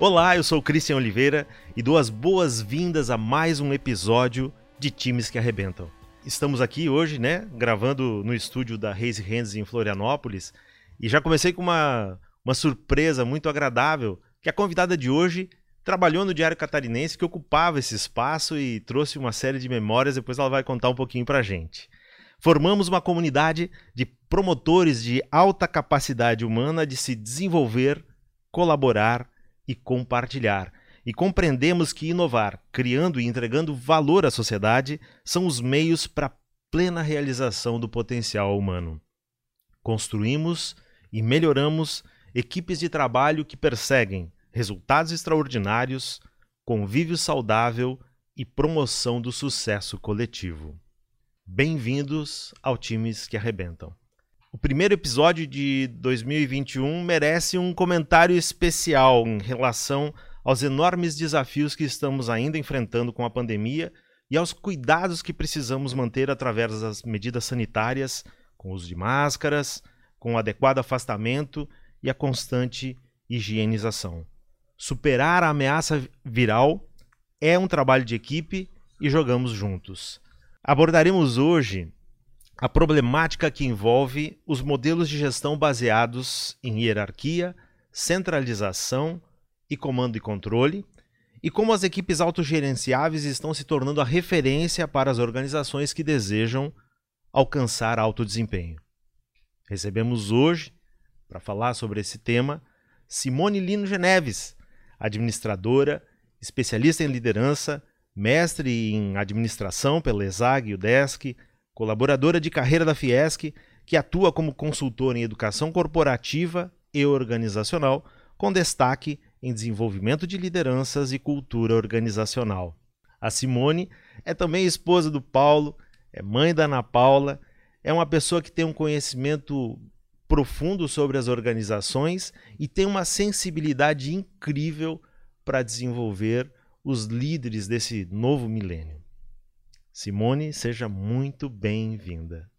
Olá, eu sou o Oliveira e dou as boas-vindas a mais um episódio de Times que Arrebentam. Estamos aqui hoje, né, gravando no estúdio da Raise Hands em Florianópolis e já comecei com uma, uma surpresa muito agradável, que a convidada de hoje trabalhou no Diário Catarinense, que ocupava esse espaço e trouxe uma série de memórias, depois ela vai contar um pouquinho pra gente. Formamos uma comunidade de promotores de alta capacidade humana de se desenvolver, colaborar e compartilhar. E compreendemos que inovar, criando e entregando valor à sociedade, são os meios para a plena realização do potencial humano. Construímos e melhoramos equipes de trabalho que perseguem resultados extraordinários, convívio saudável e promoção do sucesso coletivo. Bem-vindos ao Times que Arrebentam. O primeiro episódio de 2021 merece um comentário especial em relação aos enormes desafios que estamos ainda enfrentando com a pandemia e aos cuidados que precisamos manter através das medidas sanitárias, com o uso de máscaras, com o adequado afastamento e a constante higienização. Superar a ameaça viral é um trabalho de equipe e jogamos juntos. Abordaremos hoje a problemática que envolve os modelos de gestão baseados em hierarquia, centralização e comando e controle, e como as equipes autogerenciáveis estão se tornando a referência para as organizações que desejam alcançar alto desempenho. Recebemos hoje, para falar sobre esse tema, Simone Lino Geneves, administradora, especialista em liderança, mestre em administração pela ESAG e o DESC, colaboradora de carreira da Fiesc, que atua como consultora em educação corporativa e organizacional, com destaque em desenvolvimento de lideranças e cultura organizacional. A Simone é também esposa do Paulo, é mãe da Ana Paula, é uma pessoa que tem um conhecimento profundo sobre as organizações e tem uma sensibilidade incrível para desenvolver os líderes desse novo milênio. Simone, seja muito bem-vinda.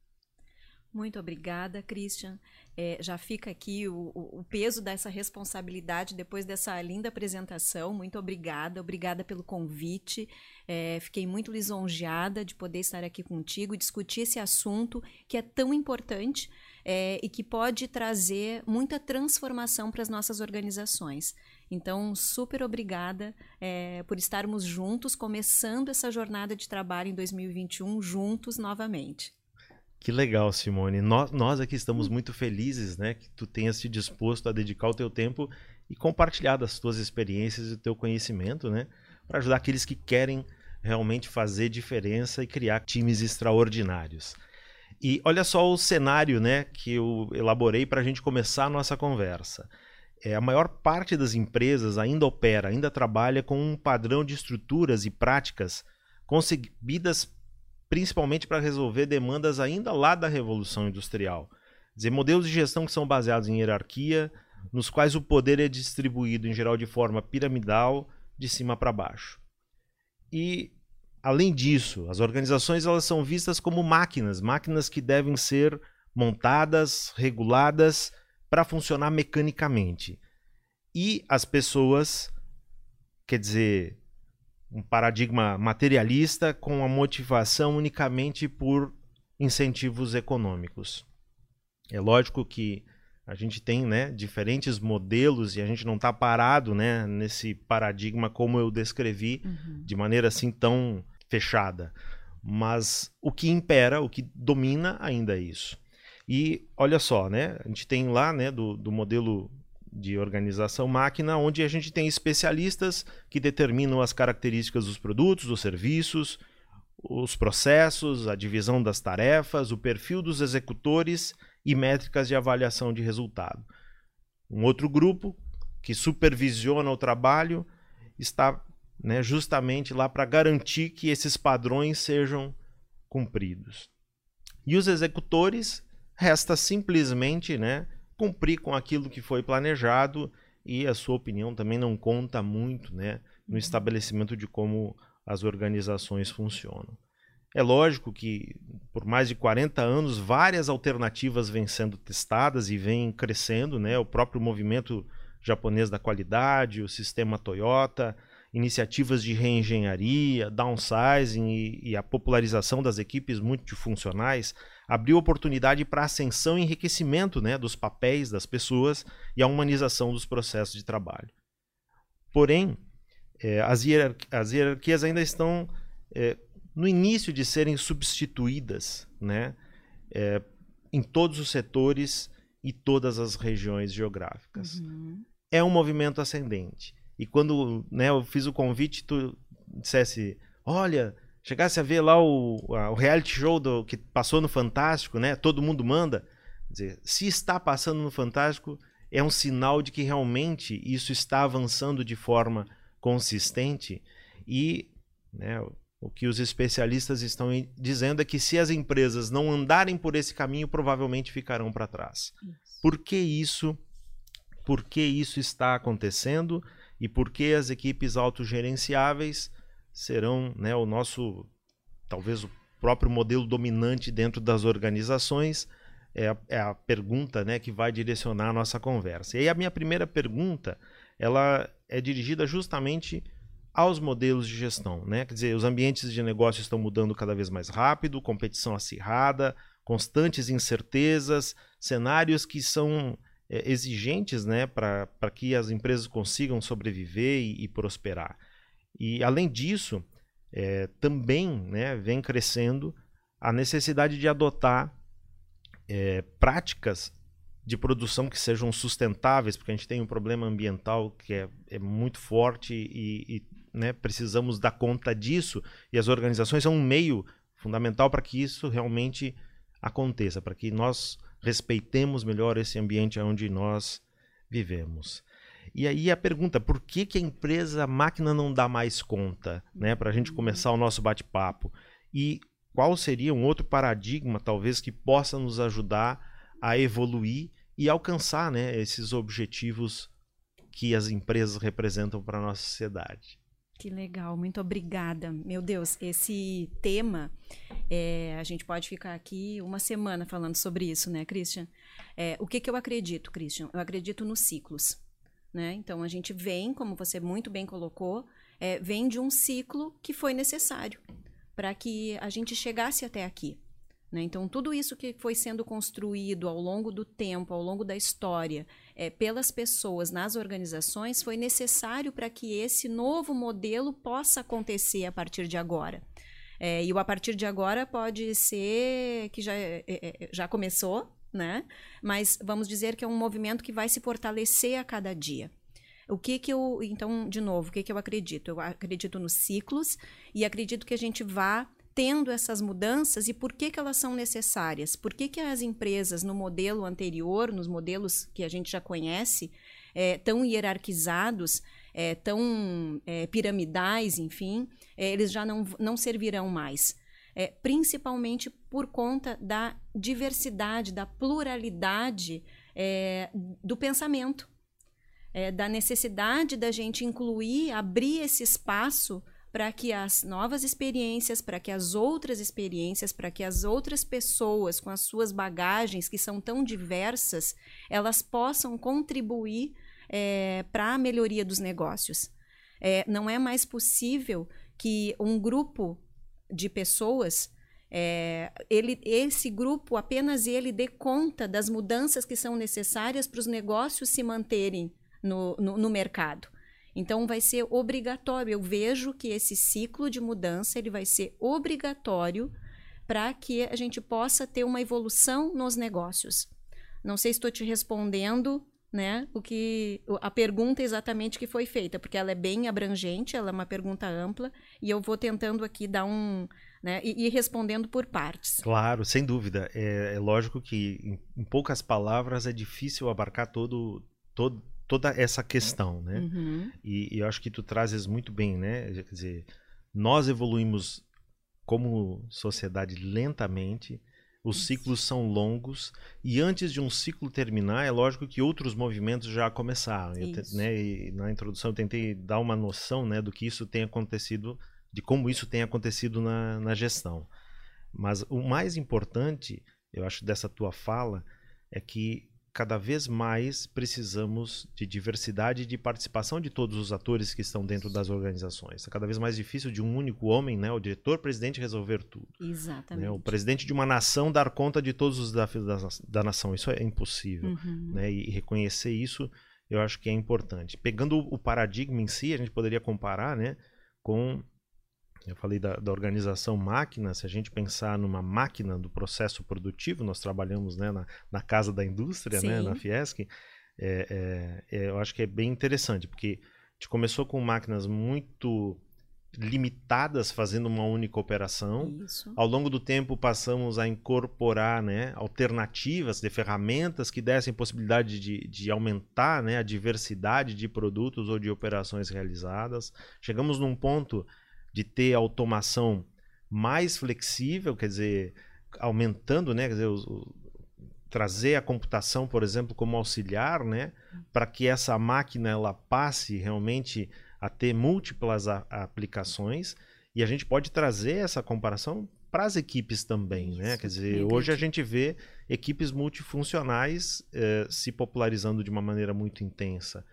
Muito obrigada, Christian. É, já fica aqui o, o, peso dessa responsabilidade depois dessa linda apresentação. Muito obrigada, obrigada pelo convite. É, fiquei muito lisonjeada de poder estar aqui contigo e discutir esse assunto que é tão importante é, e que pode trazer muita transformação para as nossas organizações. Então, super obrigada é, por estarmos juntos, começando essa jornada de trabalho em 2021 juntos novamente. Que legal, Simone. Nós, nós aqui estamos muito felizes, né, que tu tenhas se disposto a dedicar o teu tempo e compartilhar das tuas experiências e o teu conhecimento, né, para ajudar aqueles que querem realmente fazer diferença e criar times extraordinários. E olha só o cenário, né, que eu elaborei para a gente começar a nossa conversa é, a maior parte das empresas ainda opera, ainda trabalha com um padrão de estruturas e práticas concebidas principalmente para resolver demandas ainda lá da Revolução Industrial. Quer dizer, modelos de gestão que são baseados em hierarquia, nos quais o poder é distribuído em geral de forma piramidal, de cima para baixo. E além disso, as organizações elas são vistas como máquinas, máquinas que devem ser montadas, reguladas para funcionar mecanicamente. E as pessoas, quer dizer, um paradigma materialista com a motivação unicamente por incentivos econômicos. É lógico que a gente tem né, diferentes modelos e a gente não está parado né, nesse paradigma como eu descrevi, uhum. de maneira assim tão fechada. Mas o que impera, o que domina ainda é isso. E olha só, né? A gente tem lá, né, do, do modelo de organização máquina, onde a gente tem especialistas que determinam as características dos produtos, dos serviços, os processos, a divisão das tarefas, o perfil dos executores e métricas de avaliação de resultado. Um outro grupo que supervisiona o trabalho está né, justamente lá para garantir que esses padrões sejam cumpridos. E os executores Resta simplesmente né, cumprir com aquilo que foi planejado e a sua opinião também não conta muito né, no uhum. estabelecimento de como as organizações funcionam. É lógico que por mais de 40 anos várias alternativas vêm sendo testadas e vêm crescendo, né? O próprio movimento japonês da qualidade, o sistema Toyota, iniciativas de reengenharia, downsizing e, e a popularização das equipes multifuncionais abriu oportunidade para ascensão e enriquecimento né, dos papéis das pessoas e a humanização dos processos de trabalho. Porém, é, as, hierarqui as, hierarquias ainda estão é, no início de serem substituídas né, é, em todos os setores e todas as regiões geográficas. Uhum. É um movimento ascendente. E quando né, eu fiz o convite, tu dissesse, olha, chegasse a ver lá o, o reality show do, que passou no Fantástico, né? Todo mundo manda. Dizer, se está passando no Fantástico, é um sinal de que realmente isso está avançando de forma consistente e né, o que os especialistas estão dizendo é que se as empresas não andarem por esse caminho, provavelmente ficarão para trás. Isso. Por que isso? Por que isso está acontecendo? e por que as equipes autogerenciáveis serão né, o nosso, talvez o próprio modelo dominante dentro das organizações, é a, é a pergunta né, que vai direcionar a nossa conversa. E aí a minha primeira pergunta, ela é dirigida justamente aos modelos de gestão. Né? Quer dizer, os ambientes de negócio estão mudando cada vez mais rápido, competição acirrada, constantes incertezas, cenários que são é, exigentes né, para que as empresas consigam sobreviver e, e prosperar. E, além disso, é, também né, vem crescendo a necessidade de adotar é, práticas de produção que sejam sustentáveis, porque a gente tem um problema ambiental que é, é muito forte e, e né, precisamos dar conta disso, e as organizações são um meio fundamental para que isso realmente aconteça, para que nós respeitemos melhor esse ambiente onde nós vivemos. E aí a pergunta, por que, que a empresa a máquina não dá mais conta? Né, Para a gente começar o nosso bate-papo. E qual seria um outro paradigma, talvez, que possa nos ajudar a evoluir e alcançar né, esses objetivos que as empresas representam para a nossa sociedade? Que legal, muito obrigada. Meu Deus, esse tema, é, a gente pode ficar aqui uma semana falando sobre isso, né, Christian? É, o que, que eu acredito, Christian? Eu acredito nos ciclos. Né? Então, a gente vem, como você muito bem colocou, é, vem de um ciclo que foi necessário para que a gente chegasse até aqui. Né? Então, tudo isso que foi sendo construído ao longo do tempo, ao longo da história, é, pelas pessoas nas organizações, foi necessário para que esse novo modelo possa acontecer a partir de agora. É, e o a partir de agora pode ser que já, é, é, já começou, né? mas vamos dizer que é um movimento que vai se fortalecer a cada dia. O que que eu, então, de novo, o que que eu acredito? Eu acredito nos ciclos e acredito que a gente vá tendo essas mudanças e por que, que elas são necessárias? Por que, que as empresas, no modelo anterior, nos modelos que a gente já conhece, é, tão hierarquizados, é, tão é, piramidais, enfim, eles já não, não servirão mais? É, principalmente por conta da diversidade, da pluralidade é, do pensamento. da necessidade da gente incluir, abrir esse espaço para que as novas experiências, para que as outras experiências, para que as outras pessoas com as suas bagagens que são tão diversas, elas possam contribuir é, para a melhoria dos negócios. É, não é mais possível que um grupo de pessoas é, ele, esse grupo, apenas ele dê conta das mudanças que são necessárias para os negócios se manterem no, no, no mercado. Então vai ser obrigatório. Eu vejo que esse ciclo de mudança ele vai ser obrigatório para que a gente possa ter uma evolução nos negócios. Não sei se estou te respondendo, né, o que a pergunta exatamente que foi feita, porque ela é bem abrangente, ela é uma pergunta ampla e eu vou tentando aqui dar um, né, e, e respondendo por partes. Claro, sem dúvida. É, é lógico que em, em poucas palavras é difícil abarcar todo todo toda essa questão, né? Uhum. E, e, eu acho que tu trazes muito bem, né? Quer dizer, nós evoluímos como sociedade lentamente, os ciclos são longos e antes de um ciclo terminar, é lógico que outros movimentos já começaram. Eu, né, na introdução eu tentei dar uma noção, né, do que isso tem acontecido, de como isso tem acontecido na, na gestão. Mas o mais importante, eu acho, dessa tua fala é que cada vez mais precisamos de diversidade e de participação de todos os atores que estão dentro das organizações. É cada vez mais difícil de um único homem, né, o diretor-presidente, resolver tudo. Exatamente. Né, o presidente de uma nação dar conta de todos os desafios da, da nação. Isso é impossível. Uhum. Né, e reconhecer isso eu acho que é importante. Pegando o paradigma em si, a gente poderia comparar né, com eu falei da, da, organização máquina, se a gente pensar numa máquina do processo produtivo, nós trabalhamos né, na, na casa da indústria, né, na Fiesc, é, é, é, eu acho que é bem interessante, porque a gente começou com máquinas muito limitadas fazendo uma única operação. Isso. Ao longo do tempo passamos a incorporar né, alternativas de ferramentas que dessem possibilidade de, de aumentar né, a diversidade de produtos ou de operações realizadas. Chegamos num ponto de ter automação mais flexível, quer dizer, aumentando, né, quer dizer, trazer a computação, por exemplo, como auxiliar, né, para que essa máquina ela passe realmente a ter múltiplas a, a aplicações e a gente pode trazer essa comparação para as equipes também, né? Quer dizer, hoje a gente vê equipes multifuncionais eh, se popularizando de uma maneira muito intensa.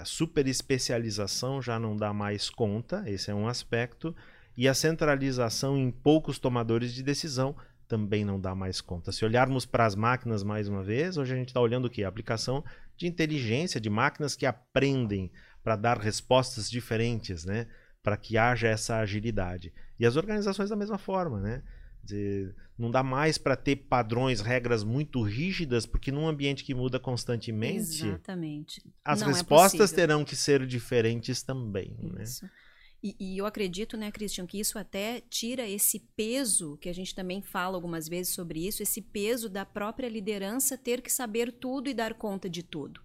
A super especialização já não dá mais conta, esse é um aspecto, e a centralização em poucos tomadores de decisão também não dá mais conta. Se olharmos para as máquinas mais uma vez, hoje a gente está olhando o que? A aplicação de inteligência, de máquinas que aprendem para dar respostas diferentes, né? para que haja essa agilidade. E as organizações da mesma forma, né? Dizer, não dá mais para ter padrões, regras muito rígidas, porque num ambiente que muda constantemente, Exatamente. as não é respostas é terão que ser diferentes também. Né? E, e, eu acredito, né, Christian, que isso até tira esse peso, que a gente também fala algumas vezes sobre isso, esse peso da própria liderança ter que saber tudo e dar conta de tudo.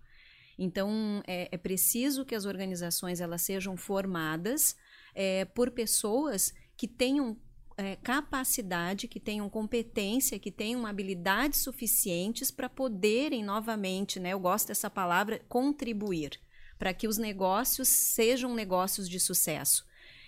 Então, é, é preciso que as organizações elas sejam formadas é, por pessoas que tenham é, capacidade, que tenham competência, que tenham habilidades suficientes para poderem novamente, né, eu gosto dessa palavra, contribuir, para que os negócios sejam negócios de sucesso.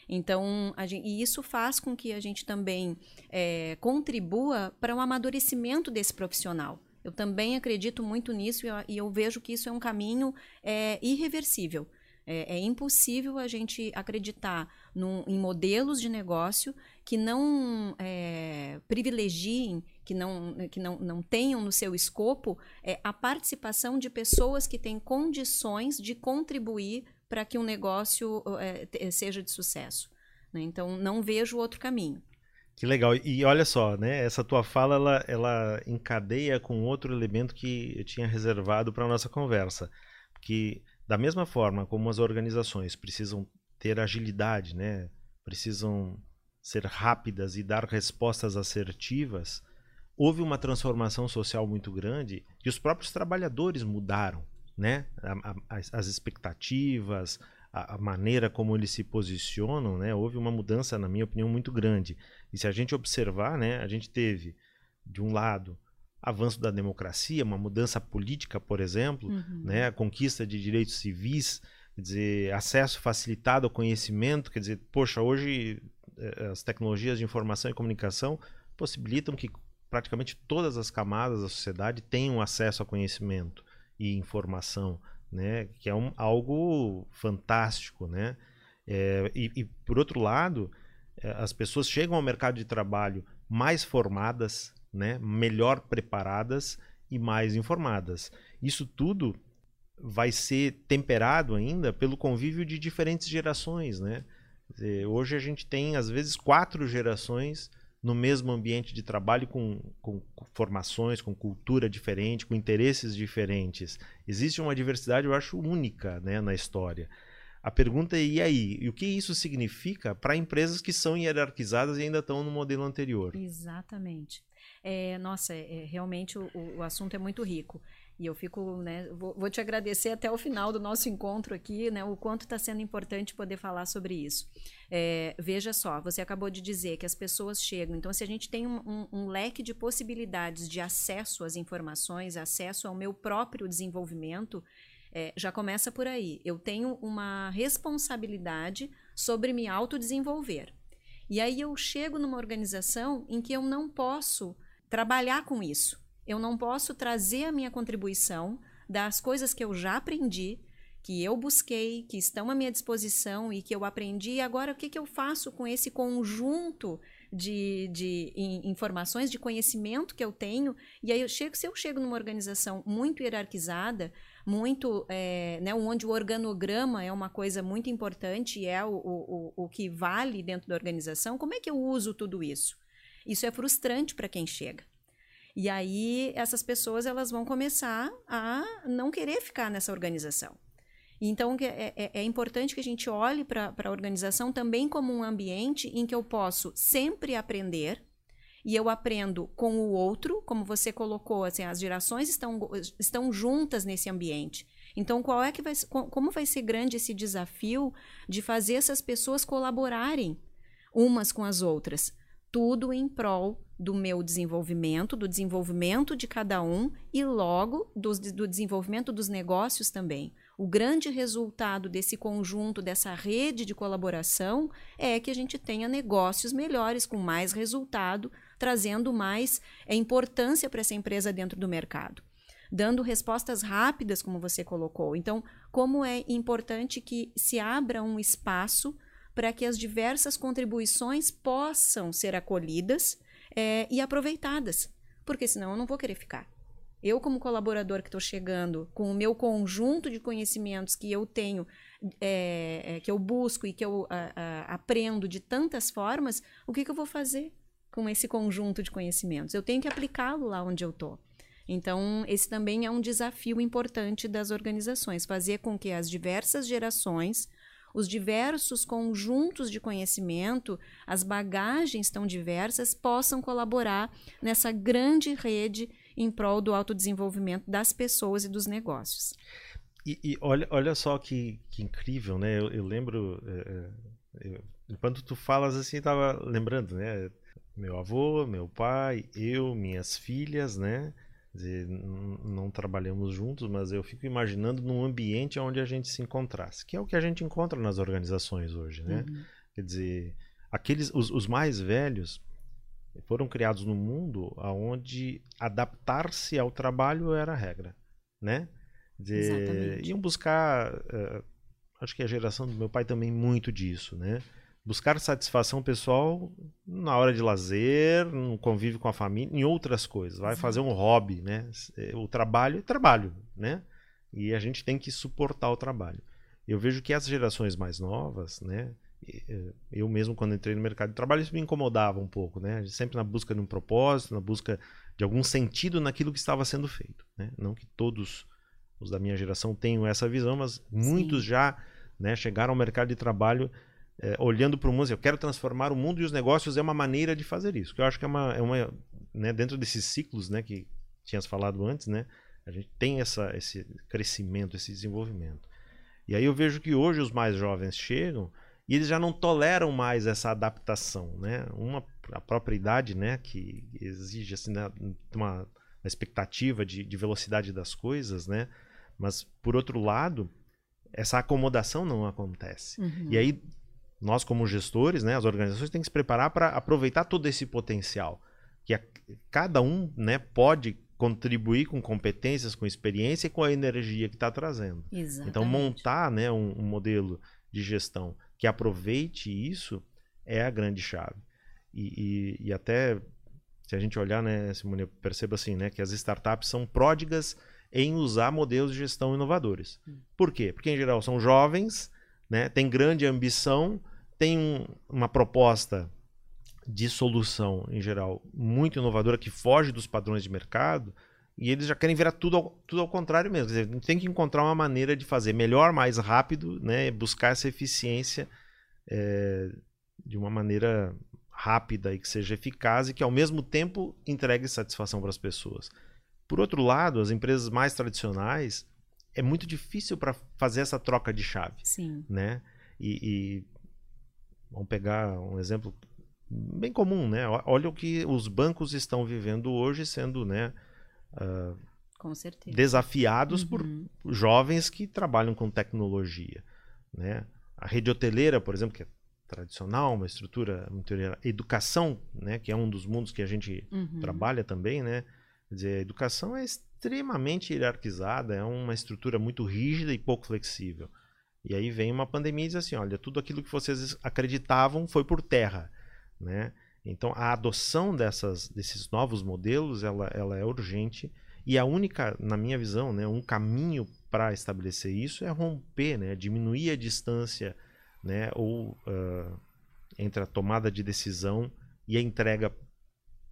Então, gente, e isso faz com que a gente também é, contribua para o um amadurecimento desse profissional. Eu também acredito muito nisso e eu, e eu vejo que isso é um caminho é, irreversível. É, é, impossível a gente acreditar num, em modelos de negócio que não é, privilegiem, que, não, que não, não tenham no seu escopo é, a participação de pessoas que têm condições de contribuir para que um negócio é, seja de sucesso. Né? Então, não vejo outro caminho. Que legal. E olha só, né? Essa tua fala ela, ela encadeia com outro elemento que eu tinha reservado para nossa conversa. Que da mesma forma como as organizações precisam ter agilidade, né? precisam ser rápidas e dar respostas assertivas, houve uma transformação social muito grande e os próprios trabalhadores mudaram. Né? as expectativas, a, maneira como eles se posicionam, né? houve uma mudança, na minha opinião, muito grande. E se a gente observar, né? a gente teve, de um lado, avanço da democracia, uma mudança política, por exemplo, uhum. né, a conquista de direitos civis, quer dizer, acesso facilitado ao conhecimento, quer dizer, poxa, hoje as tecnologias de informação e comunicação possibilitam que praticamente todas as camadas da sociedade tenham acesso a conhecimento e informação, né, que é um, algo fantástico, né? É, e, e, por outro lado, eh, as pessoas chegam ao mercado de trabalho mais formadas, né, melhor preparadas e mais informadas. Isso tudo vai ser temperado ainda pelo convívio de diferentes gerações, né? Hoje a gente tem às vezes quatro gerações no mesmo ambiente de trabalho com, com, formações, com cultura diferente, com interesses diferentes. Existe uma diversidade, eu acho, única né, na história. A pergunta é: e aí? E o que isso significa para empresas que são hierarquizadas e ainda estão no modelo anterior? Exatamente. É, nossa, é, é, realmente o, o, assunto é muito rico. E eu fico, né, vou, vou, te agradecer até o final do nosso encontro aqui, né, o quanto está sendo importante poder falar sobre isso. É, veja só, você acabou de dizer que as pessoas chegam, então se a gente tem um, um, um leque de possibilidades de acesso às informações, acesso ao meu próprio desenvolvimento, é, já começa por aí. Eu tenho uma responsabilidade sobre me autodesenvolver. E aí eu chego numa organização em que eu não posso trabalhar com isso. Eu não posso trazer a minha contribuição das coisas que eu já aprendi, que eu busquei, que estão à minha disposição e que eu aprendi. E agora, o que, que eu faço com esse conjunto de, de informações, de conhecimento que eu tenho? E aí, eu chego, se eu chego numa organização muito hierarquizada, muito, é, né, onde o organograma é uma coisa muito importante e é o, o, o que vale dentro da organização, como é que eu uso tudo isso? Isso é frustrante para quem chega. E aí essas pessoas elas vão começar a não querer ficar nessa organização. Então, é, é, é, importante que a gente olhe para a organização também como um ambiente em que eu posso sempre aprender, e eu aprendo com o outro, como você colocou, assim, as gerações estão, estão juntas nesse ambiente. Então, qual é que vai, como vai ser grande esse desafio de fazer essas pessoas colaborarem umas com as outras? Tudo em prol do meu desenvolvimento, do desenvolvimento de cada um e logo do, do desenvolvimento dos negócios também. O grande resultado desse conjunto, dessa rede de colaboração, é que a gente tenha negócios melhores, com mais resultado, trazendo mais é, importância para essa empresa dentro do mercado. Dando respostas rápidas, como você colocou. Então, como é importante que se abra um espaço para que as diversas contribuições possam ser acolhidas é, e aproveitadas, porque senão eu não vou querer ficar. Eu, como colaborador que estou chegando, com o meu conjunto de conhecimentos que eu tenho, é, é, que eu busco e que eu a, a, aprendo de tantas formas, o que, que eu vou fazer com esse conjunto de conhecimentos? Eu tenho que aplicá-lo lá onde eu estou. Então, esse também é um desafio importante das organizações, fazer com que as diversas gerações, os diversos conjuntos de conhecimento, as bagagens tão diversas, possam colaborar nessa grande rede em prol do autodesenvolvimento das pessoas e dos negócios. E, e olha, olha só que, que incrível, né? Eu, eu lembro, é, eu, enquanto tu falas assim, estava lembrando, né? Meu avô, meu pai, eu, minhas filhas, né? Dizer, não trabalhamos juntos, mas eu fico imaginando num ambiente onde a gente se encontrasse, que é o que a gente encontra nas organizações hoje, né? Uhum. Quer dizer, aqueles, os, os mais velhos, foram criados no mundo onde adaptar-se ao trabalho era a regra, né? De, iam buscar, uh, acho que a geração do meu pai também muito disso, né? Buscar satisfação pessoal na hora de lazer, no convívio com a família, em outras coisas. Vai Exato. fazer um hobby, né? O trabalho é trabalho, né? E a gente tem que suportar o trabalho. Eu vejo que as gerações mais novas, né? Eh, eu mesmo quando entrei no mercado de trabalho isso me incomodava um pouco, né? Sempre na busca de um propósito, na busca de algum sentido naquilo que estava sendo feito, né? Não que todos os da minha geração tenham essa visão, mas muitos Sim. já né, chegaram ao mercado de trabalho é, olhando para o mundo, eu quero transformar o mundo e os negócios é uma maneira de fazer isso. Que eu acho que é uma, é uma né, dentro desses ciclos, né, que tinhas falado antes, né? A gente tem essa, esse crescimento, esse desenvolvimento. E aí eu vejo que hoje os mais jovens chegam e eles já não toleram mais essa adaptação, né? Uma a própria idade, né, que exige assim né, uma, uma expectativa de, de velocidade das coisas, né? Mas por outro lado, essa acomodação não acontece. Uhum. E aí nós como gestores, né, as organizações têm que se preparar para aproveitar todo esse potencial que a, cada um, né, pode contribuir com competências, com experiência e com a energia que está trazendo. Então, Exatamente. Então montar, né, um, um modelo de gestão que aproveite isso é a grande chave. E, e, e até se a gente olhar, né, Simone, perceba assim, né, que as startups são pródigas em usar modelos de gestão inovadores. Hum. Por quê? Porque em geral são jovens, né, têm grande ambição, têm um, uma proposta de solução em geral muito inovadora que foge dos padrões de mercado e eles já querem virar tudo ao, tudo ao contrário mesmo. Quer dizer, tem que encontrar uma maneira de fazer melhor, mais rápido, né? buscar essa eficiência é, de uma maneira rápida e que seja eficaz e que ao mesmo tempo entregue satisfação para as pessoas. Por outro lado, as empresas mais tradicionais é muito difícil para fazer essa troca de chave. Sim. Né? E, e, vamos pegar um exemplo bem comum, né? Olha o que os bancos estão vivendo hoje, sendo, né? uh, desafiados uhum. por jovens que trabalham com tecnologia. Né? A rede hoteleira, por exemplo, que é tradicional, uma estrutura, uma teoria, educação, né, que é um dos mundos que a gente uhum. trabalha também, né, Quer dizer, a educação é extremamente hierarquizada, é uma estrutura muito rígida e pouco flexível. E aí vem uma pandemia e diz assim, olha, tudo aquilo que vocês acreditavam foi por terra, né? Então a adoção dessas, desses novos modelos, ela, ela é urgente e a única, na minha visão, né, um caminho para estabelecer isso é romper, né, diminuir a distância, né, ou uh, entre a tomada de decisão e a entrega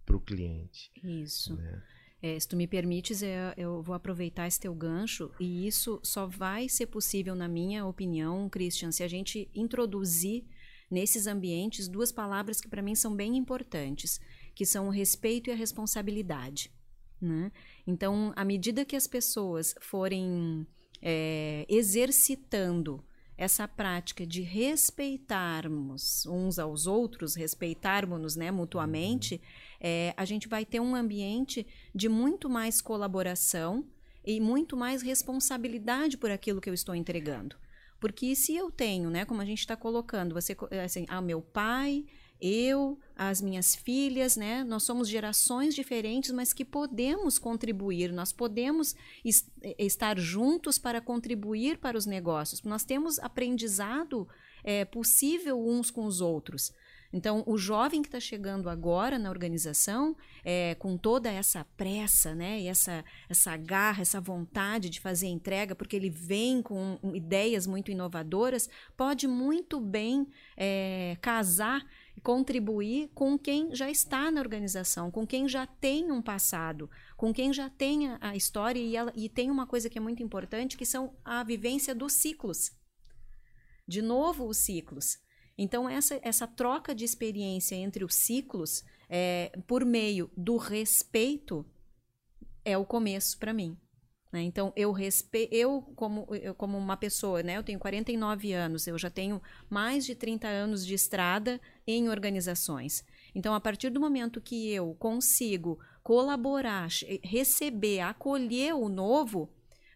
para o cliente. Isso. Né? É, se tu me permites, eu, eu, vou aproveitar esse teu gancho e isso só vai ser possível, na minha opinião, Christian, se a gente introduzir nesses ambientes duas palavras que para mim são bem importantes, que são o respeito e a responsabilidade. Né? Então, à medida que as pessoas forem é, exercitando essa prática de respeitarmos uns aos outros, respeitarmos-nos né, mutuamente, é, a gente vai ter um ambiente de muito mais colaboração e muito mais responsabilidade por aquilo que eu estou entregando. Porque se eu tenho, né, como a gente está colocando, você assim, ah, meu pai, eu, as minhas filhas, né? Nós somos gerações diferentes, mas que podemos contribuir, nós podemos est estar juntos para contribuir para os negócios. Nós temos aprendizado é, possível uns com os outros. Então, o jovem que está chegando agora na organização, é, com toda essa pressa, né, e essa, essa garra, essa vontade de fazer entrega, porque ele vem com ideias muito inovadoras, pode muito bem é, casar contribuir com quem já está na organização, com quem já tem um passado, com quem já tem a história e, ela, e tem uma coisa que é muito importante, que são a vivência dos ciclos. De novo, os ciclos. Então, essa, essa troca de experiência entre os ciclos, é, por meio do respeito, é o começo para mim. Né? Então, eu respeito, eu como, eu como uma pessoa, né? eu tenho 49 anos, eu já tenho mais de 30 anos de estrada em organizações. Então, a partir do momento que eu consigo colaborar, receber, acolher o novo,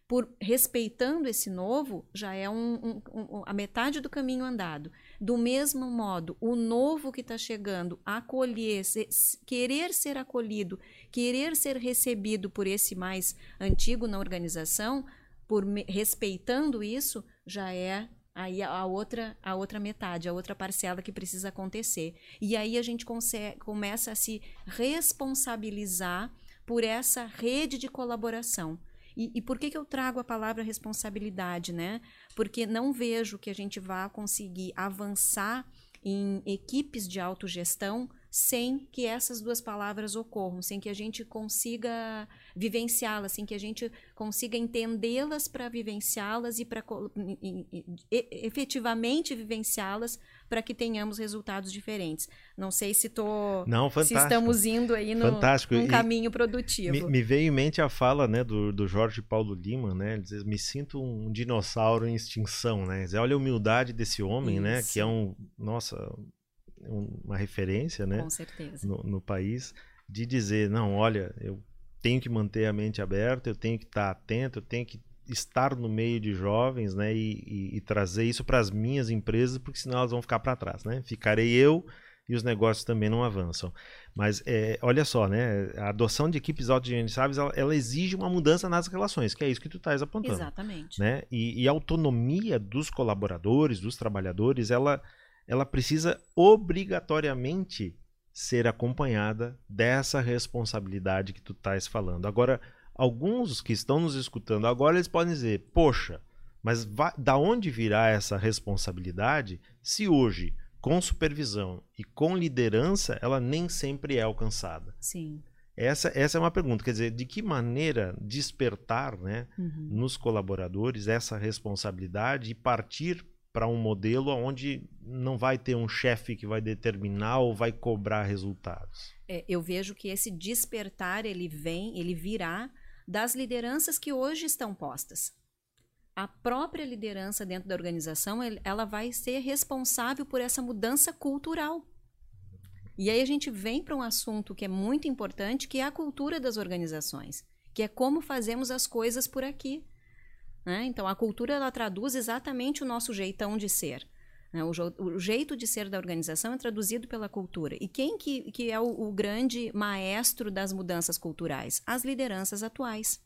por respeitando esse novo, já é um, um, um, a metade do caminho andado. Do mesmo modo, o novo que está chegando, acolher, ser, querer ser acolhido, querer ser recebido por esse mais antigo na organização, por respeitando isso, já é aí a outra a outra metade, a outra parcela que precisa acontecer. E aí a gente consegue, começa a se responsabilizar por essa rede de colaboração. E, e, por que, que eu trago a palavra responsabilidade, né? Porque não vejo que a gente vá conseguir avançar em equipes de autogestão sem que essas duas palavras ocorram, sem que a gente consiga vivenciá-las, sem que a gente consiga entendê-las para vivenciá-las e para efetivamente vivenciá-las para que tenhamos resultados diferentes. Não sei se tô, Não, se estamos indo aí no, fantástico. num caminho produtivo. Me, me, veio em mente a fala né, do, do Jorge Paulo Lima, né? Ele diz, me sinto um dinossauro em extinção, né? Diz, olha a humildade desse homem, Isso. né? Que é um, nossa, uma referência, né? Com certeza. No, no país de dizer, não, olha, eu tenho que manter a mente aberta, eu tenho que estar atento, eu tenho que estar no meio de jovens, né, e, e, e trazer isso para as minhas empresas, porque senão elas vão ficar para trás, né? Ficarei eu e os negócios também não avançam. Mas é, olha só, né? A adoção de equipes autogerenciáveis, ela, ela, exige uma mudança nas relações, que é isso que tu estás apontando. Exatamente. Né? E, e, a autonomia dos colaboradores, dos trabalhadores, ela, ela precisa obrigatoriamente ser acompanhada dessa responsabilidade que tu estás falando. Agora, alguns que estão nos escutando agora, eles podem dizer, poxa, mas vai, da onde virá essa responsabilidade se hoje, com supervisão e com liderança, ela nem sempre é alcançada? Sim. Essa, essa é uma pergunta, quer dizer, de que maneira despertar né, uhum. nos colaboradores essa responsabilidade e partir para um modelo onde não vai ter um chefe que vai determinar ou vai cobrar resultados? É, eu vejo que esse despertar ele vem, ele virá das lideranças que hoje estão postas. A própria liderança dentro da organização, ela vai ser responsável por essa mudança cultural. E aí a gente vem para um assunto que é muito importante, que é a cultura das organizações, que é como fazemos as coisas por aqui. Né? Então, a cultura ela traduz exatamente o nosso jeitão de ser. Né? O, o, jeito de ser da organização é traduzido pela cultura. E quem que, que é o, o grande maestro das mudanças culturais? As lideranças atuais.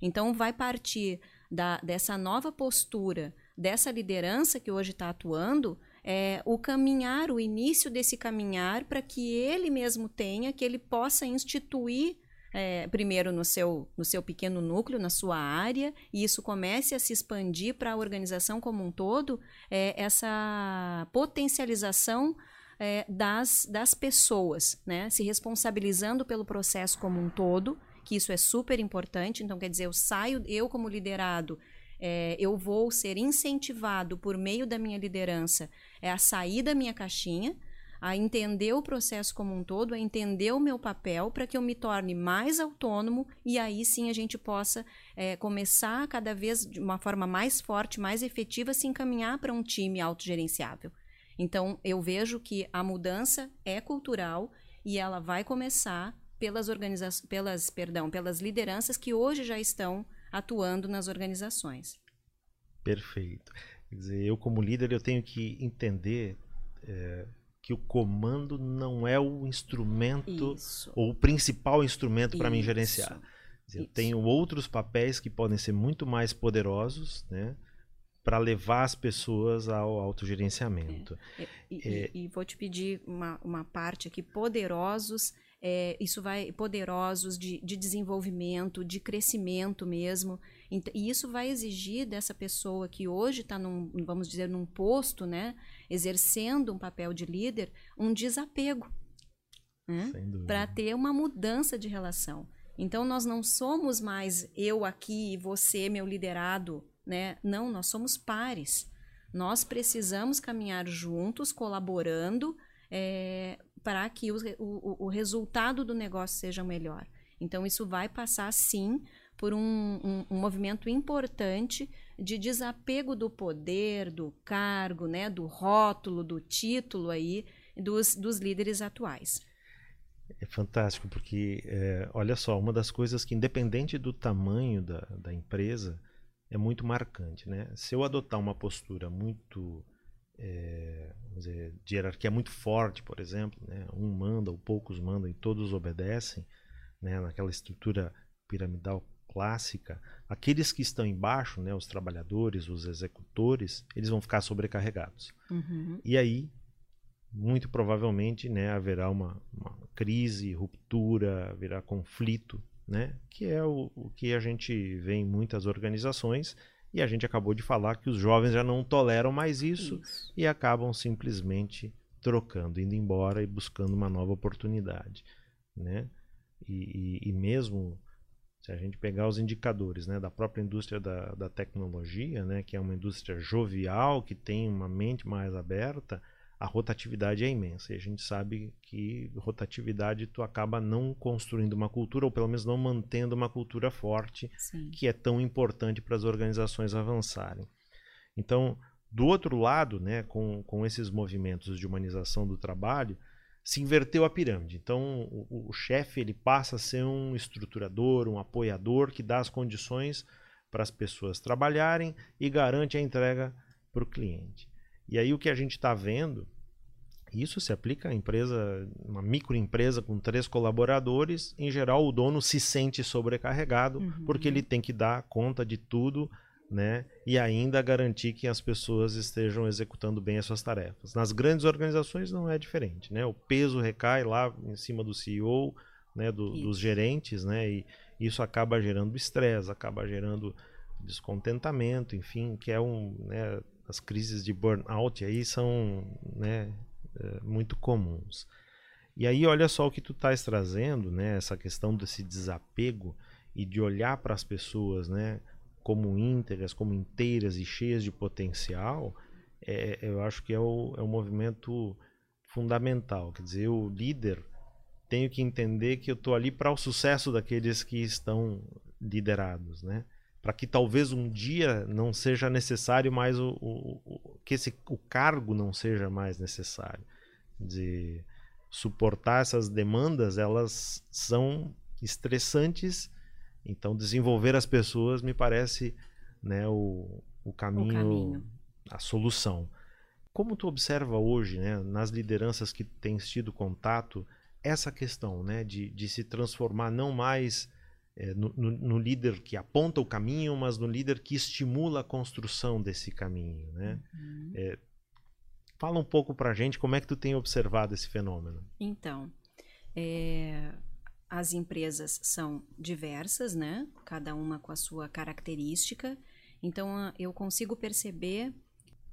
Então, vai partir da, dessa nova postura, dessa liderança que hoje está atuando, é, o caminhar, o início desse caminhar, para que ele mesmo tenha, que ele possa instituir é, primeiro no seu, no seu pequeno núcleo, na sua área, e isso comece a se expandir para a organização como um todo, é, essa potencialização é, das, das pessoas, né? se responsabilizando pelo processo como um todo, que isso é super importante. Então, quer dizer, eu saio, eu como liderado, é, eu vou ser incentivado por meio da minha liderança é, a sair da minha caixinha, a entender o processo como um todo, a entender o meu papel para que eu me torne mais autônomo e aí sim a gente possa é, começar cada vez de uma forma mais forte, mais efetiva, se encaminhar para um time autogerenciável. Então, eu vejo que a mudança é cultural e ela vai começar pelas organizações, pelas, perdão, pelas lideranças que hoje já estão atuando nas organizações. Perfeito. Quer dizer, eu como líder eu tenho que entender é, que o comando não é o instrumento Isso. ou o principal instrumento para mim gerenciar. Eu tenho outros papéis que podem ser muito mais poderosos, né? para levar as pessoas ao autogerenciamento. É. E, é, e, e, vou te pedir uma, uma parte aqui, poderosos é, isso vai poderosos de, de desenvolvimento, de crescimento mesmo. E isso vai exigir dessa pessoa que hoje está vamos dizer, num posto, né, exercendo um papel de líder, um desapego. Né, Para ter uma mudança de relação. Então, nós não somos mais eu aqui e você, meu liderado, né? Não, nós somos pares. Nós precisamos caminhar juntos, colaborando, é, para que o, o, o, resultado do negócio seja melhor. Então, isso vai passar, sim, por um, um, um, movimento importante de desapego do poder, do cargo, né, do rótulo, do título aí dos, dos líderes atuais. É fantástico, porque, é, olha só, uma das coisas que, independente do tamanho da, da empresa, é muito marcante. Né? Se eu adotar uma postura muito é, dizer, de hierarquia muito forte, por exemplo, né? um manda ou poucos mandam e todos obedecem, né? naquela estrutura piramidal clássica, aqueles que estão embaixo, né? os trabalhadores, os executores, eles vão ficar sobrecarregados. Uhum. E aí, muito provavelmente, né, haverá uma, uma crise, ruptura, haverá conflito, né? que é o, o que a gente vê em muitas organizações e a gente acabou de falar que os jovens já não toleram mais isso, isso. e acabam simplesmente trocando, indo embora e buscando uma nova oportunidade. Né? E, e, e mesmo se a gente pegar os indicadores né, da própria indústria da, da tecnologia, né, que é uma indústria jovial, que tem uma mente mais aberta, a rotatividade é imensa. E a gente sabe que rotatividade tu acaba não construindo uma cultura, ou pelo menos não mantendo uma cultura forte, Sim. que é tão importante para as organizações avançarem. Então, do outro lado, né, com, com esses movimentos de humanização do trabalho, se inverteu a pirâmide. Então, o, o chefe ele passa a ser um estruturador, um apoiador que dá as condições para as pessoas trabalharem e garante a entrega para o cliente. E aí o que a gente está vendo, isso se aplica a empresa, uma microempresa com três colaboradores, em geral o dono se sente sobrecarregado uhum. porque ele tem que dar conta de tudo, né? E ainda garantir que as pessoas estejam executando bem as suas tarefas. Nas grandes organizações não é diferente, né? O peso recai lá em cima do CEO, né? Do, dos gerentes, né? E isso acaba gerando estresse, acaba gerando descontentamento, enfim, que é um, né, as crises de burnout aí são né, é, muito comuns. E aí olha só o que tu estás trazendo, né, essa questão desse desapego e de olhar para as pessoas, né, como íntegras, como inteiras e cheias de potencial, é, eu acho que é o, é um movimento fundamental. Quer dizer, o líder tenho que entender que eu estou ali para o sucesso daqueles que estão liderados, né? para que talvez um dia não seja necessário mais o, o, o, que esse, o cargo não seja mais necessário de suportar essas demandas elas são estressantes então desenvolver as pessoas me parece né o, o, caminho, o caminho. a solução como tu observa hoje, né, nas lideranças que tens tido contato, essa questão né, de, de se transformar não mais é, no, no, no, líder que aponta o caminho, mas no líder que estimula a construção desse caminho. Né? Uhum. É, fala um pouco para a gente como é que tu tem observado esse fenômeno. Então, é, as empresas são diversas, né? cada uma com a sua característica. Então, eu consigo perceber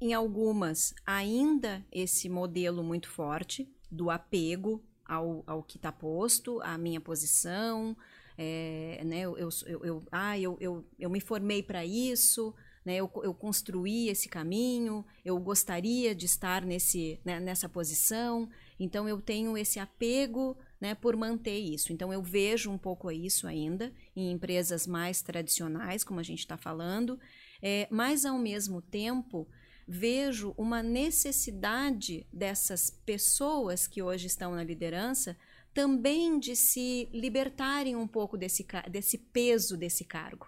em algumas ainda esse modelo muito forte do apego ao, ao que está posto, à minha posição, é, né, eu, eu, eu, ah, eu, eu, eu me formei para isso, né, eu, eu construí esse caminho, eu gostaria de estar nesse, né, nessa posição, então eu tenho esse apego né, por manter isso. Então eu vejo um pouco isso ainda em empresas mais tradicionais, como a gente está falando, é, mas ao mesmo tempo vejo uma necessidade dessas pessoas que hoje estão na liderança também de se libertarem um pouco desse, desse peso desse cargo,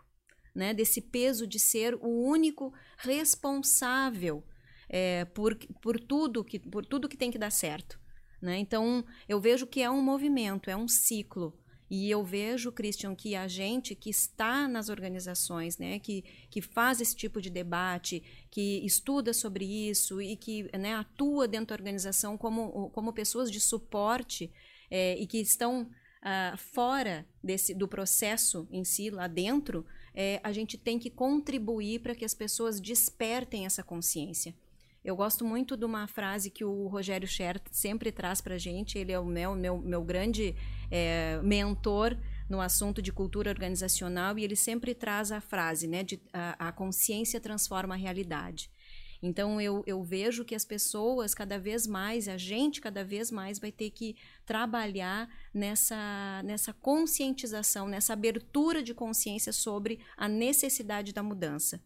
né? desse peso de ser o único responsável é, por, por, tudo que, por tudo que tem que dar certo. Né? Então, eu vejo que é um movimento, é um ciclo. E eu vejo, Christian, que a gente que está nas organizações, né, que, que faz esse tipo de debate, que estuda sobre isso e que né, atua dentro da organização como, como pessoas de suporte é, e que estão uh, fora desse, do processo em si, lá dentro, é, a gente tem que contribuir para que as pessoas despertem essa consciência. Eu gosto muito de uma frase que o Rogério Scher sempre traz para gente. Ele é o meu, meu, meu grande é, mentor no assunto de cultura organizacional e ele sempre traz a frase, né, de a, a consciência transforma a realidade. Então eu, eu vejo que as pessoas cada vez mais, a gente cada vez mais vai ter que trabalhar nessa, nessa conscientização, nessa abertura de consciência sobre a necessidade da mudança.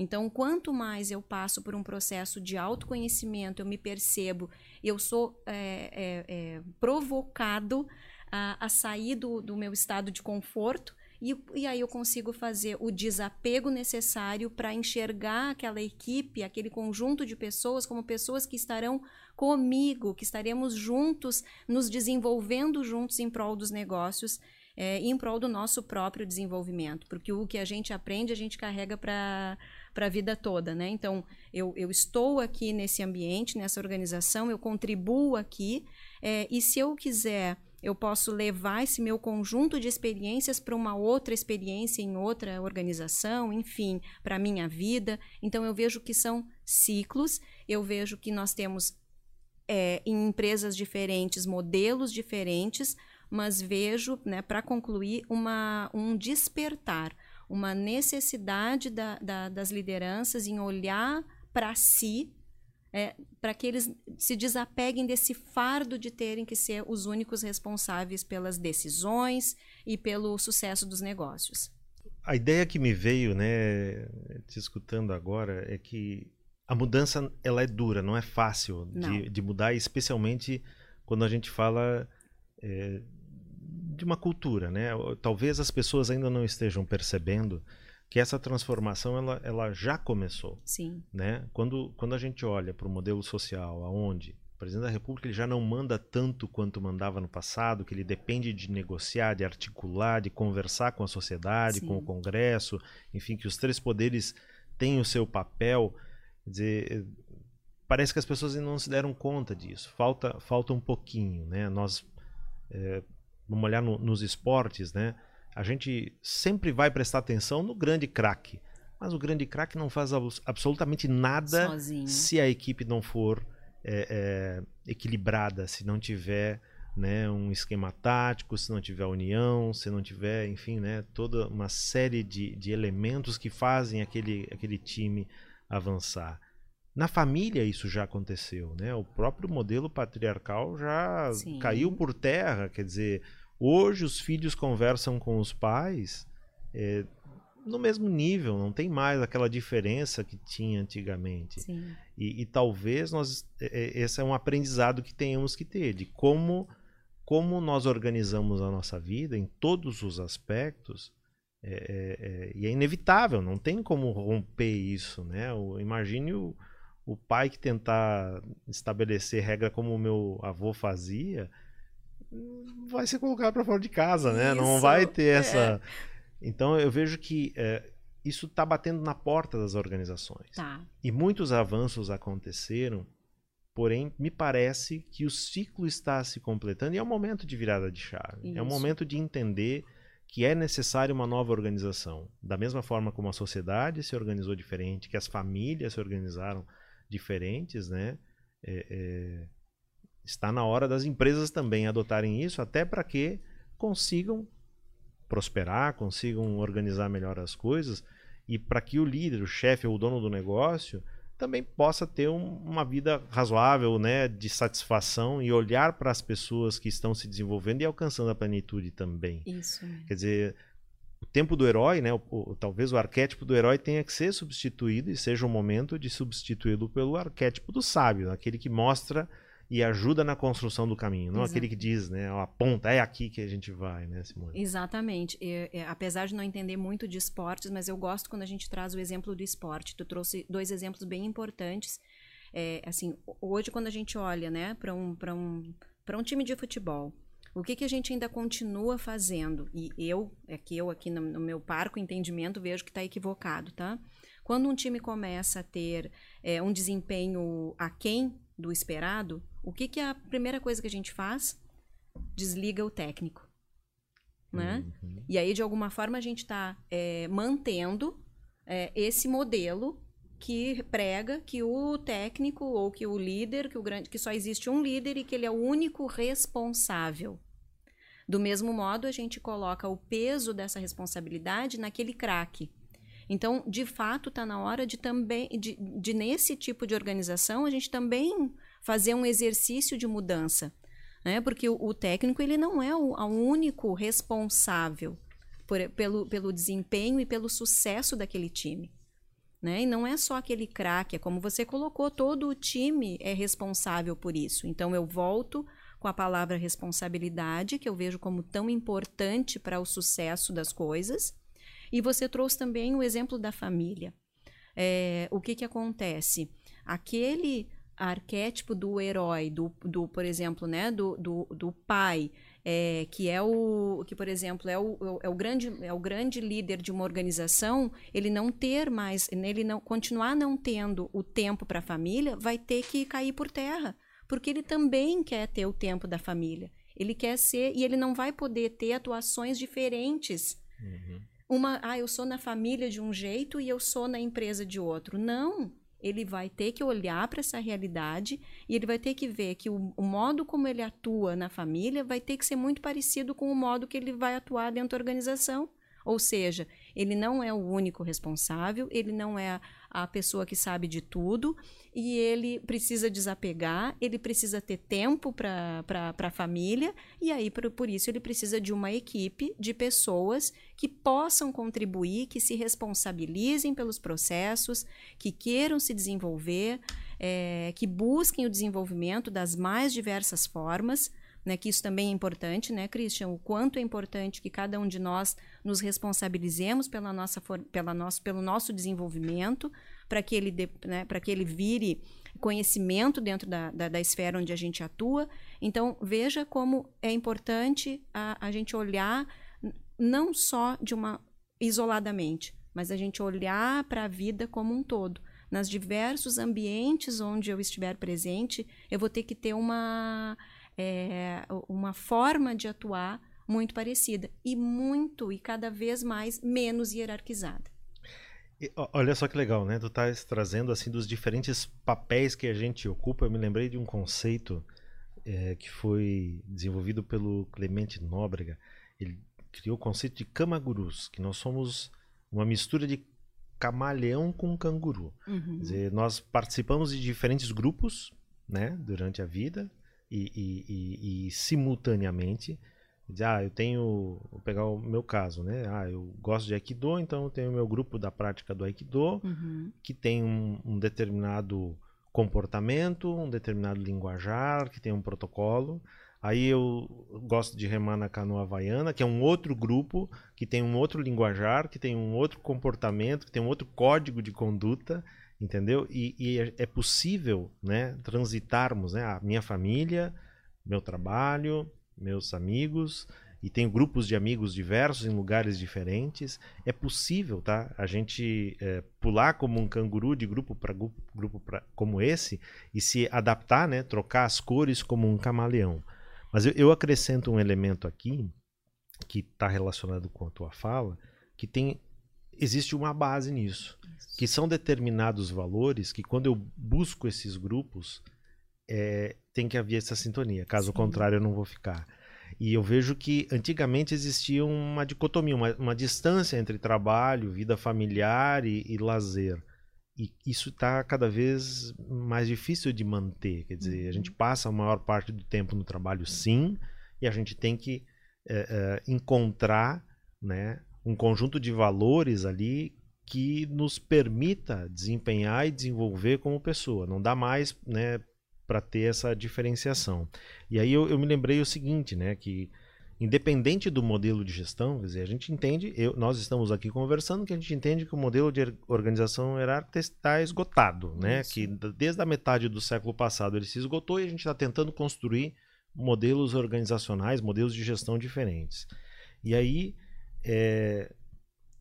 Então, quanto mais eu passo por um processo de autoconhecimento, eu me percebo, eu sou é, é, é, provocado a, a sair do, do, meu estado de conforto. E, e aí eu consigo fazer o desapego necessário para enxergar aquela equipe, aquele conjunto de pessoas como pessoas que estarão comigo, que estaremos juntos, nos desenvolvendo juntos em prol dos negócios é, em prol do nosso próprio desenvolvimento, porque o que a gente aprende a gente carrega para para a vida toda, né? Então, eu, eu estou aqui nesse ambiente, nessa organização, eu contribuo aqui, é, e se eu quiser, eu posso levar esse meu conjunto de experiências para uma outra experiência em outra organização, enfim, para a minha vida. Então, eu vejo que são ciclos, eu vejo que nós temos é, em empresas diferentes, modelos diferentes, mas vejo, né, para concluir, uma, um despertar uma necessidade da, da, das lideranças em olhar para si, é, para que eles se desapeguem desse fardo de terem que ser os únicos responsáveis pelas decisões e pelo sucesso dos negócios. A ideia que me veio, né, te escutando agora, é que a mudança ela é dura, não é fácil de, de, mudar, especialmente quando a gente fala é, de uma cultura, né? Talvez as pessoas ainda não estejam percebendo que essa transformação ela, ela já começou. Sim. Né? Quando, quando a gente olha para o modelo social, aonde o presidente da República ele já não manda tanto quanto mandava no passado, que ele depende de negociar, de articular, de conversar com a sociedade, Sim. com o Congresso, enfim, que os três poderes têm o seu papel. Quer dizer, parece que as pessoas ainda não se deram conta disso. Falta, falta um pouquinho, né? Nós é, vamos olhar no, nos esportes, né? A gente sempre vai prestar atenção no grande craque. Mas o grande craque não faz absolutamente nada Sozinho. se a equipe não for é, é, equilibrada, se não tiver né, um esquema tático, se não tiver união, se não tiver, enfim, né, toda uma série de, de elementos que fazem aquele, aquele time avançar. Na família isso já aconteceu, né? O próprio modelo patriarcal já Sim. caiu por terra, quer dizer, Hoje os filhos conversam com os pais é, no mesmo nível, não tem mais aquela diferença que tinha antigamente. E, e, talvez nós é, é, esse é um aprendizado que tenhamos que ter de como como nós organizamos a nossa vida em todos os aspectos é, é, é, e é inevitável, não tem como romper isso, né? O, imagine o, o, o pai que tentar estabelecer regra como o meu avô fazia, vai ser colocado para fora de casa, né? Isso, Não vai ter essa. É. Então eu vejo que é, isso está batendo na porta das organizações. Tá. E muitos avanços aconteceram, porém me parece que o ciclo está se completando e é um momento de virada de chave. Isso. É um momento de entender que é necessária uma nova organização. Da mesma forma como a sociedade se organizou diferente, que as famílias se organizaram diferentes, né? É, é, está na hora das empresas também adotarem isso, até para que consigam prosperar, consigam organizar melhor as coisas e para que o líder, o chefe ou o dono do negócio também possa ter um, uma vida razoável, né, de satisfação e olhar para as pessoas que estão se desenvolvendo e alcançando a plenitude também. Isso. Quer dizer, o tempo do herói, né, o, o, talvez o arquétipo do herói tenha que ser substituído e seja o momento de substituí-lo pelo arquétipo do sábio, aquele que mostra e ajuda na construção do caminho, não Exato. aquele que diz, né, aponta, é aqui que a gente vai, né, Simone? Exatamente. Apesar de não entender muito de esportes, mas eu gosto quando a gente traz o exemplo do esporte. Tu trouxe dois exemplos bem importantes. É, assim, hoje quando a gente olha, né, para um, para um, para um time de futebol, o que, que a gente ainda continua fazendo? E eu, é que eu aqui no, no meu parco entendimento vejo que está equivocado, tá? Quando um time começa a ter é, um desempenho aquém do esperado, o que, que é a primeira coisa que a gente faz? Desliga o técnico. Né? Uhum. E aí, de alguma forma, a gente está é, mantendo é, esse modelo que prega que o técnico ou que o líder, que, o grande, que só existe um líder e que ele é o único responsável. Do mesmo modo, a gente coloca o peso dessa responsabilidade naquele craque. Então, de fato, está na hora de também, de, de, nesse tipo de organização, a gente também fazer um exercício de mudança, né? Porque o, o técnico ele não é o, único responsável por, pelo, pelo desempenho e pelo sucesso daquele time. Né? E não é só aquele craque, é como você colocou, todo o time é responsável por isso. Então eu volto com a palavra responsabilidade, que eu vejo como tão importante para o sucesso das coisas. E você trouxe também o exemplo da família. É, o que, que acontece? Aquele arquétipo do herói, do, do por exemplo, né, do, do, do pai, é, que é o que, por exemplo, é o, é o grande é o grande líder de uma organização, ele não ter mais, ele não continuar não tendo o tempo para a família, vai ter que cair por terra, porque ele também quer ter o tempo da família. Ele quer ser e ele não vai poder ter atuações diferentes. Uhum. Uma, ah, eu sou na família de um jeito e eu sou na empresa de outro. Não ele vai ter que olhar para essa realidade e ele vai ter que ver que o, o, modo como ele atua na família vai ter que ser muito parecido com o modo que ele vai atuar dentro da organização. Ou seja, ele não é o único responsável, ele não é a, pessoa que sabe de tudo e ele precisa desapegar, ele precisa ter tempo para a família e aí por, por isso ele precisa de uma equipe de pessoas que possam contribuir, que se responsabilizem pelos processos, que queiram se desenvolver, é, que busquem o desenvolvimento das mais diversas formas né, que isso também é importante, né, Christian? O quanto é importante que cada um de nós nos responsabilizemos pela nossa, pela nosso, pelo nosso desenvolvimento, para que, ele né, que ele vire conhecimento dentro da, da, da, esfera onde a gente atua. Então, veja como é importante a, a gente olhar não só de uma isoladamente, mas a gente olhar para a vida como um todo. Nas diversos ambientes onde eu estiver presente, eu vou ter que ter uma é, uma forma de atuar muito parecida e muito e cada vez mais menos hierarquizada. E, olha só que legal, né? Tu estás trazendo assim dos diferentes papéis que a gente ocupa. Eu me lembrei de um conceito é, que foi desenvolvido pelo Clemente Nóbrega. Ele criou o conceito de camagurus, que nós somos uma mistura de camaleão com canguru. Uhum. Dizer, nós participamos de diferentes grupos, né, durante a vida, e, e, e, e simultaneamente dizer, ah, eu tenho, vou pegar o meu caso, né? Ah, eu gosto de Aikido, então eu tenho o meu grupo da prática do Aikido, uhum. que tem um, um, determinado comportamento, um determinado linguajar, que tem um protocolo. Aí eu gosto de remar na canoa havaiana, que é um outro grupo, que tem um outro linguajar, que tem um outro comportamento, que tem um outro código de conduta, entendeu? E, e é, é possível, né, transitarmos, né, a minha família, meu trabalho, meus amigos, e tenho grupos de amigos diversos em lugares diferentes. É possível, tá? A gente é, pular como um canguru de grupo para grupo, grupo pra, como esse e se adaptar, né? Trocar as cores como um camaleão. Mas eu, eu acrescento um elemento aqui que está relacionado com a tua fala, que tem existe uma base nisso, Isso. que são determinados valores que quando eu busco esses grupos é, tem que haver essa sintonia. Caso Sim. contrário, eu não vou ficar. E eu vejo que antigamente existia uma dicotomia, uma, uma distância entre trabalho, vida familiar e, e lazer. E isso está cada vez mais difícil de manter. Quer dizer, a gente uhum. passa a maior parte do tempo no trabalho, sim, e a gente tem que é, é, encontrar né, um conjunto de valores ali que nos permita desempenhar e desenvolver como pessoa. Não dá mais né, para ter essa diferenciação. E aí eu, eu, me lembrei o seguinte, né, que independente do modelo de gestão, quer dizer, a gente entende, eu, nós estamos aqui conversando que a gente entende que o modelo de organização hierárquica está esgotado, né, que desde a metade do século passado ele se esgotou e a gente está tentando construir modelos organizacionais, modelos de gestão diferentes. E aí é,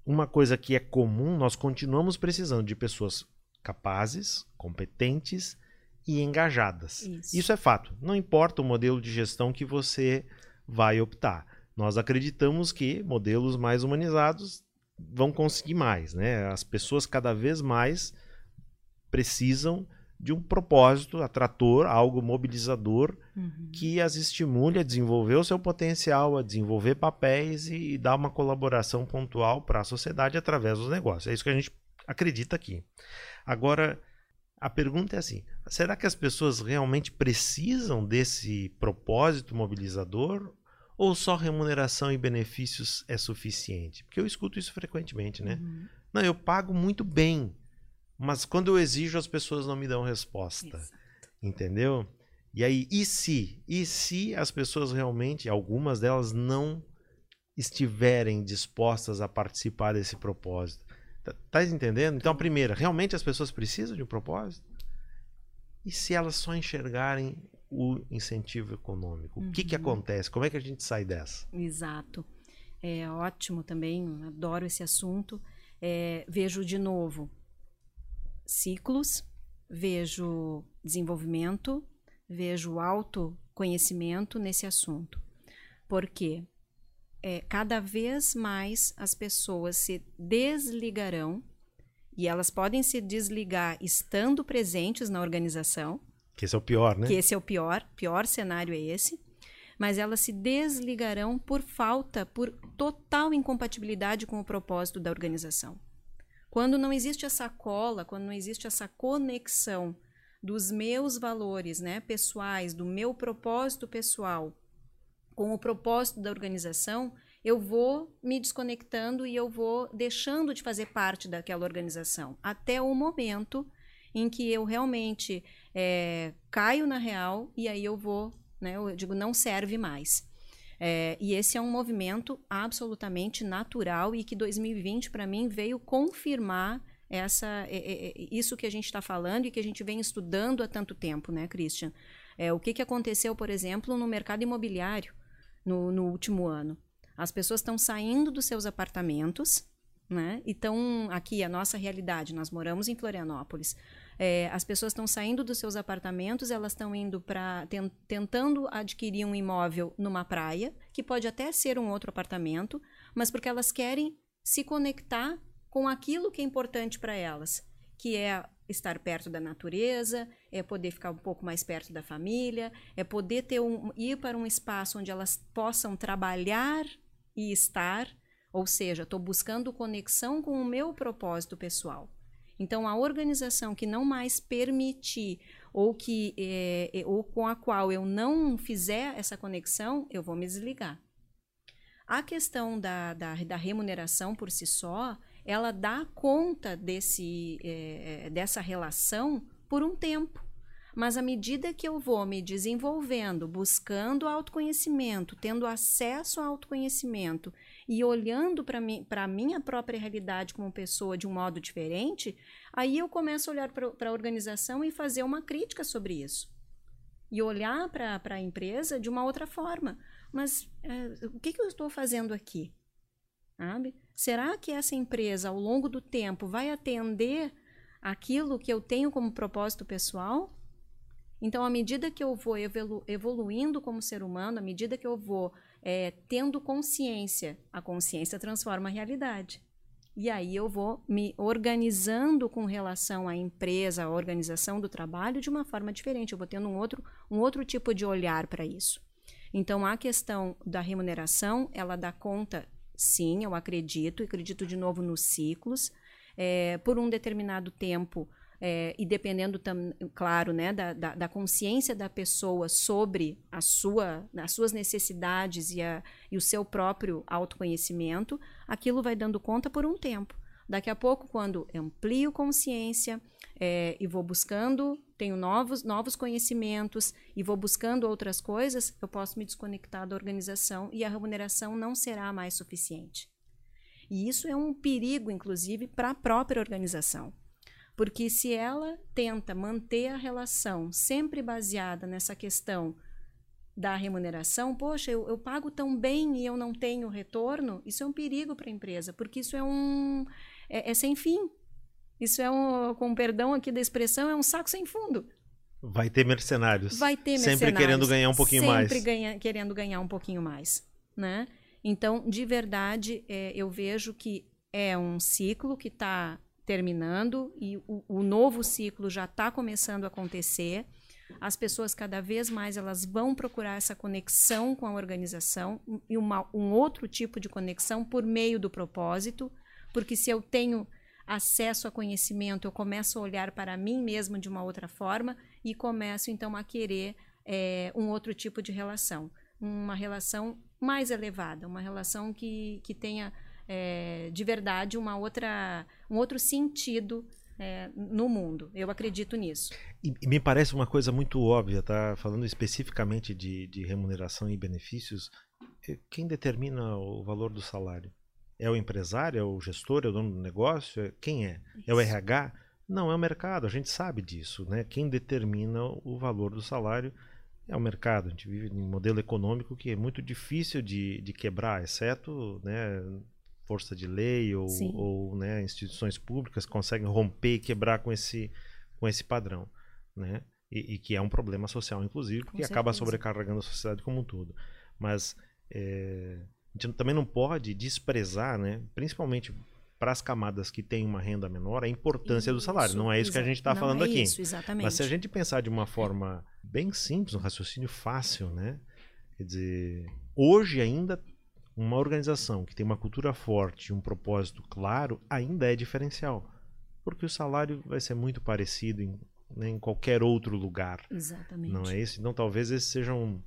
uma coisa que é comum, nós continuamos precisando de pessoas capazes, competentes e engajadas. Isso. Isso é fato. Não importa o modelo de gestão que você vai optar. Nós acreditamos que modelos mais humanizados vão conseguir mais, né? As pessoas cada vez mais precisam de um propósito atrator, algo mobilizador uhum. que as estimule a desenvolver o seu potencial, a desenvolver papéis e, e dar uma colaboração pontual para a sociedade através dos negócios. É isso que a gente acredita aqui. Agora, a pergunta é assim: será que as pessoas realmente precisam desse propósito mobilizador? Ou só remuneração e benefícios é suficiente? Porque eu escuto isso frequentemente, né? Uhum. Não, eu pago muito bem, mas quando eu exijo, as pessoas não me dão resposta. Exato. Entendeu? E aí, e se? E se as pessoas realmente, algumas delas, não estiverem dispostas a participar desse propósito? Tá, tá entendendo? Então, a primeira, realmente as pessoas precisam de um propósito? E se elas só enxergarem o incentivo econômico? Uhum. O que, que uhum. acontece? Como é que a gente sai dessa? Exato. É ótimo também, adoro esse assunto. É, vejo de novo ciclos, vejo desenvolvimento, vejo autoconhecimento nesse assunto. Porque é, cada vez mais as pessoas se desligarão e elas podem se desligar estando presentes na organização. Que esse é o pior, né? Que esse é o pior, pior cenário é esse. Mas elas se desligarão por falta, por total incompatibilidade com o propósito da organização. Quando não existe essa cola, quando não existe essa conexão dos meus valores, né, pessoais, do meu propósito pessoal com o propósito da organização, eu vou me desconectando e eu vou deixando de fazer parte daquela organização até o momento em que eu realmente é, caio na real e aí eu vou, né, eu digo, não serve mais. É, e esse é um movimento absolutamente natural e que 2020, para mim, veio confirmar essa, é, é, é, isso que a gente está falando e que a gente vem estudando há tanto tempo, né, Christian? É, o que, que aconteceu, por exemplo, no mercado imobiliário no, no último ano? As pessoas estão saindo dos seus apartamentos, né? E estão aqui a nossa realidade. Nós moramos em Florianópolis. É, as pessoas estão saindo dos seus apartamentos, elas estão indo para tentando adquirir um imóvel numa praia, que pode até ser um outro apartamento, mas porque elas querem se conectar com aquilo que é importante para elas, que é estar perto da natureza, é poder ficar um pouco mais perto da família, é poder ter um, ir para um espaço onde elas possam trabalhar e estar, ou seja, estou buscando conexão com o meu propósito pessoal. Então, a organização que não mais permitir ou que é, ou com a qual eu não fizer essa conexão, eu vou me desligar. A questão da, da, da remuneração por si só, ela dá conta desse, é dessa relação por um tempo. Mas à medida que eu vou me desenvolvendo, buscando autoconhecimento, tendo acesso ao autoconhecimento e olhando para a minha própria realidade como pessoa de um modo diferente, aí eu começo a olhar para a organização e fazer uma crítica sobre isso. E olhar para a empresa de uma outra forma. Mas é, o que, que eu estou fazendo aqui? Sabe? Será que essa empresa, ao longo do tempo, vai atender aquilo que eu tenho como propósito pessoal? Então, à medida que eu vou evolu evoluindo como ser humano, à medida que eu vou é, tendo consciência, a consciência transforma a realidade. E aí eu vou me organizando com relação à empresa, à organização do trabalho de uma forma diferente. Eu vou tendo um outro, um outro tipo de olhar para isso. Então, a questão da remuneração, ela dá conta, sim, eu acredito, acredito de novo nos ciclos. É, por um determinado tempo, é, e dependendo, claro, né, da, da, da, consciência da pessoa sobre a sua, as suas necessidades e, a, e o seu próprio autoconhecimento, aquilo vai dando conta por um tempo. Daqui a pouco, quando amplio consciência é, e vou buscando, tenho novos, novos conhecimentos e vou buscando outras coisas, eu posso me desconectar da organização e a remuneração não será mais suficiente. E isso é um perigo, inclusive, para a própria organização. Porque se ela tenta manter a relação sempre baseada nessa questão da remuneração, poxa, eu, eu pago tão bem e eu não tenho retorno, isso é um perigo para a empresa, porque isso é um. É, é, sem fim. Isso é um, com perdão aqui da expressão, é um saco sem fundo. Vai ter mercenários. Vai ter mercenários. Sempre querendo ganhar um pouquinho sempre mais. Sempre ganha, querendo ganhar um pouquinho mais. Né? Então, de verdade, é, eu vejo que é um ciclo que está terminando e o, o novo ciclo já está começando a acontecer. As pessoas cada vez mais elas vão procurar essa conexão com a organização e uma, um outro tipo de conexão por meio do propósito, porque se eu tenho acesso a conhecimento, eu começo a olhar para mim mesmo de uma outra forma e começo então a querer é, um outro tipo de relação, uma relação mais elevada, uma relação que, que tenha é, de verdade uma outra, um outro sentido é, no mundo. Eu acredito nisso. E, e, me parece uma coisa muito óbvia, tá? Falando especificamente de, de remuneração e benefícios, é, quem determina o valor do salário? É o empresário, é o gestor, é o dono do negócio? É, quem é? Isso. É o RH? Não, é o mercado, a gente sabe disso. Né? Quem determina o valor do salário é o mercado. A gente vive num modelo econômico que é muito difícil de, de quebrar, exceto né, força de lei ou, ou né, instituições públicas conseguem romper e quebrar com esse, com esse padrão, né? E, e que é um problema social, inclusive, porque acaba sobrecarregando a sociedade como um todo. Mas é, a gente também não pode desprezar, né, principalmente para as camadas que têm uma renda menor, a importância isso, do salário. Não é isso que a gente está falando é aqui. Isso, exatamente. Mas se a gente pensar de uma forma bem simples, um raciocínio fácil, né? Quer dizer, hoje ainda uma organização que tem uma cultura forte, um propósito claro, ainda é diferencial. Porque o salário vai ser muito parecido em, né, em qualquer outro lugar. Exatamente. Não é isso? Então talvez esse seja um,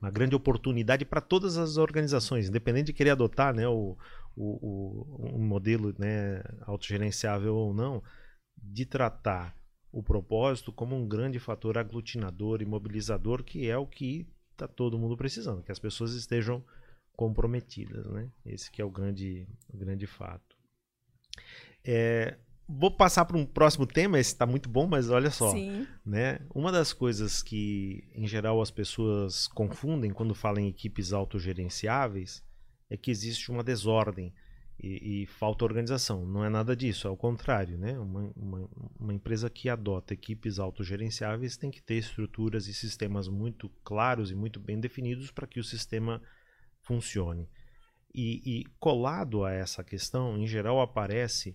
uma grande oportunidade para todas as organizações, independente de querer adotar né, o, o, o, um modelo né, autogerenciável ou não, de tratar o propósito como um grande fator aglutinador e mobilizador, que é o que está todo mundo precisando, que as pessoas estejam comprometidas, né? Esse que é o grande, o grande fato. É, vou passar para um próximo tema, esse está muito bom, mas olha só, Sim. né? Uma das coisas que, em geral, as pessoas confundem quando falam em equipes autogerenciáveis é que existe uma desordem e, e falta organização. Não é nada disso, é o contrário, né? Uma, uma, uma empresa que adota equipes autogerenciáveis tem que ter estruturas e sistemas muito claros e muito bem definidos para que o sistema funcione. E, e, colado a essa questão, em geral, aparece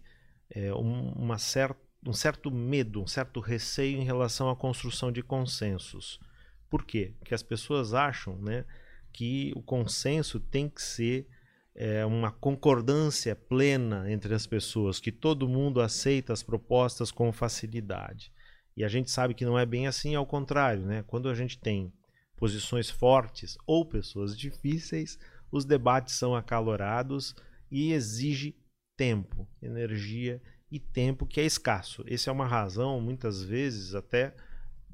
é, um, uma cer um certo medo, um certo receio em relação à construção de consensos. Por quê? Porque as pessoas acham né, que o consenso tem que ser é, uma concordância plena entre as pessoas, que todo mundo aceita as propostas com facilidade. E a gente sabe que não é bem assim, ao contrário, né? Quando a gente tem posições fortes ou pessoas difíceis, os debates são acalorados e exige tempo, energia e tempo que é escasso. Essa é uma razão, muitas vezes, até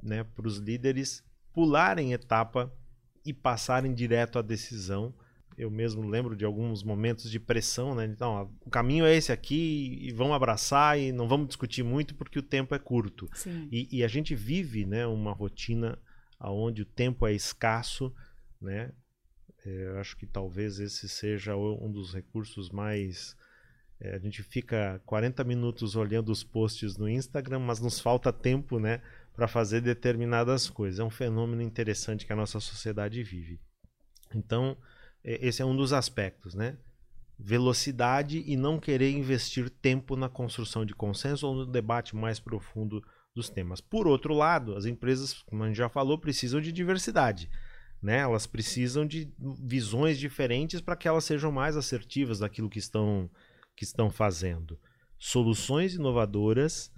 né, para os líderes pularem etapa e passarem direto à decisão eu mesmo lembro de alguns momentos de pressão, né? Então, o caminho é esse aqui e vamos abraçar e não vamos discutir muito porque o tempo é curto. E, e, a gente vive, né, uma rotina onde o tempo é escasso, né? É, eu acho que talvez esse seja um dos recursos mais é, a gente fica 40 minutos olhando os posts no Instagram, mas nos falta tempo, né, para fazer determinadas coisas. É um fenômeno interessante que a nossa sociedade vive. Então, esse é um dos aspectos, né? Velocidade e não querer investir tempo na construção de consenso ou no debate mais profundo dos temas. Por outro lado, as empresas, como a gente já falou, precisam de diversidade. Né? Elas precisam de visões diferentes para que elas sejam mais assertivas daquilo que estão que estão fazendo soluções inovadoras,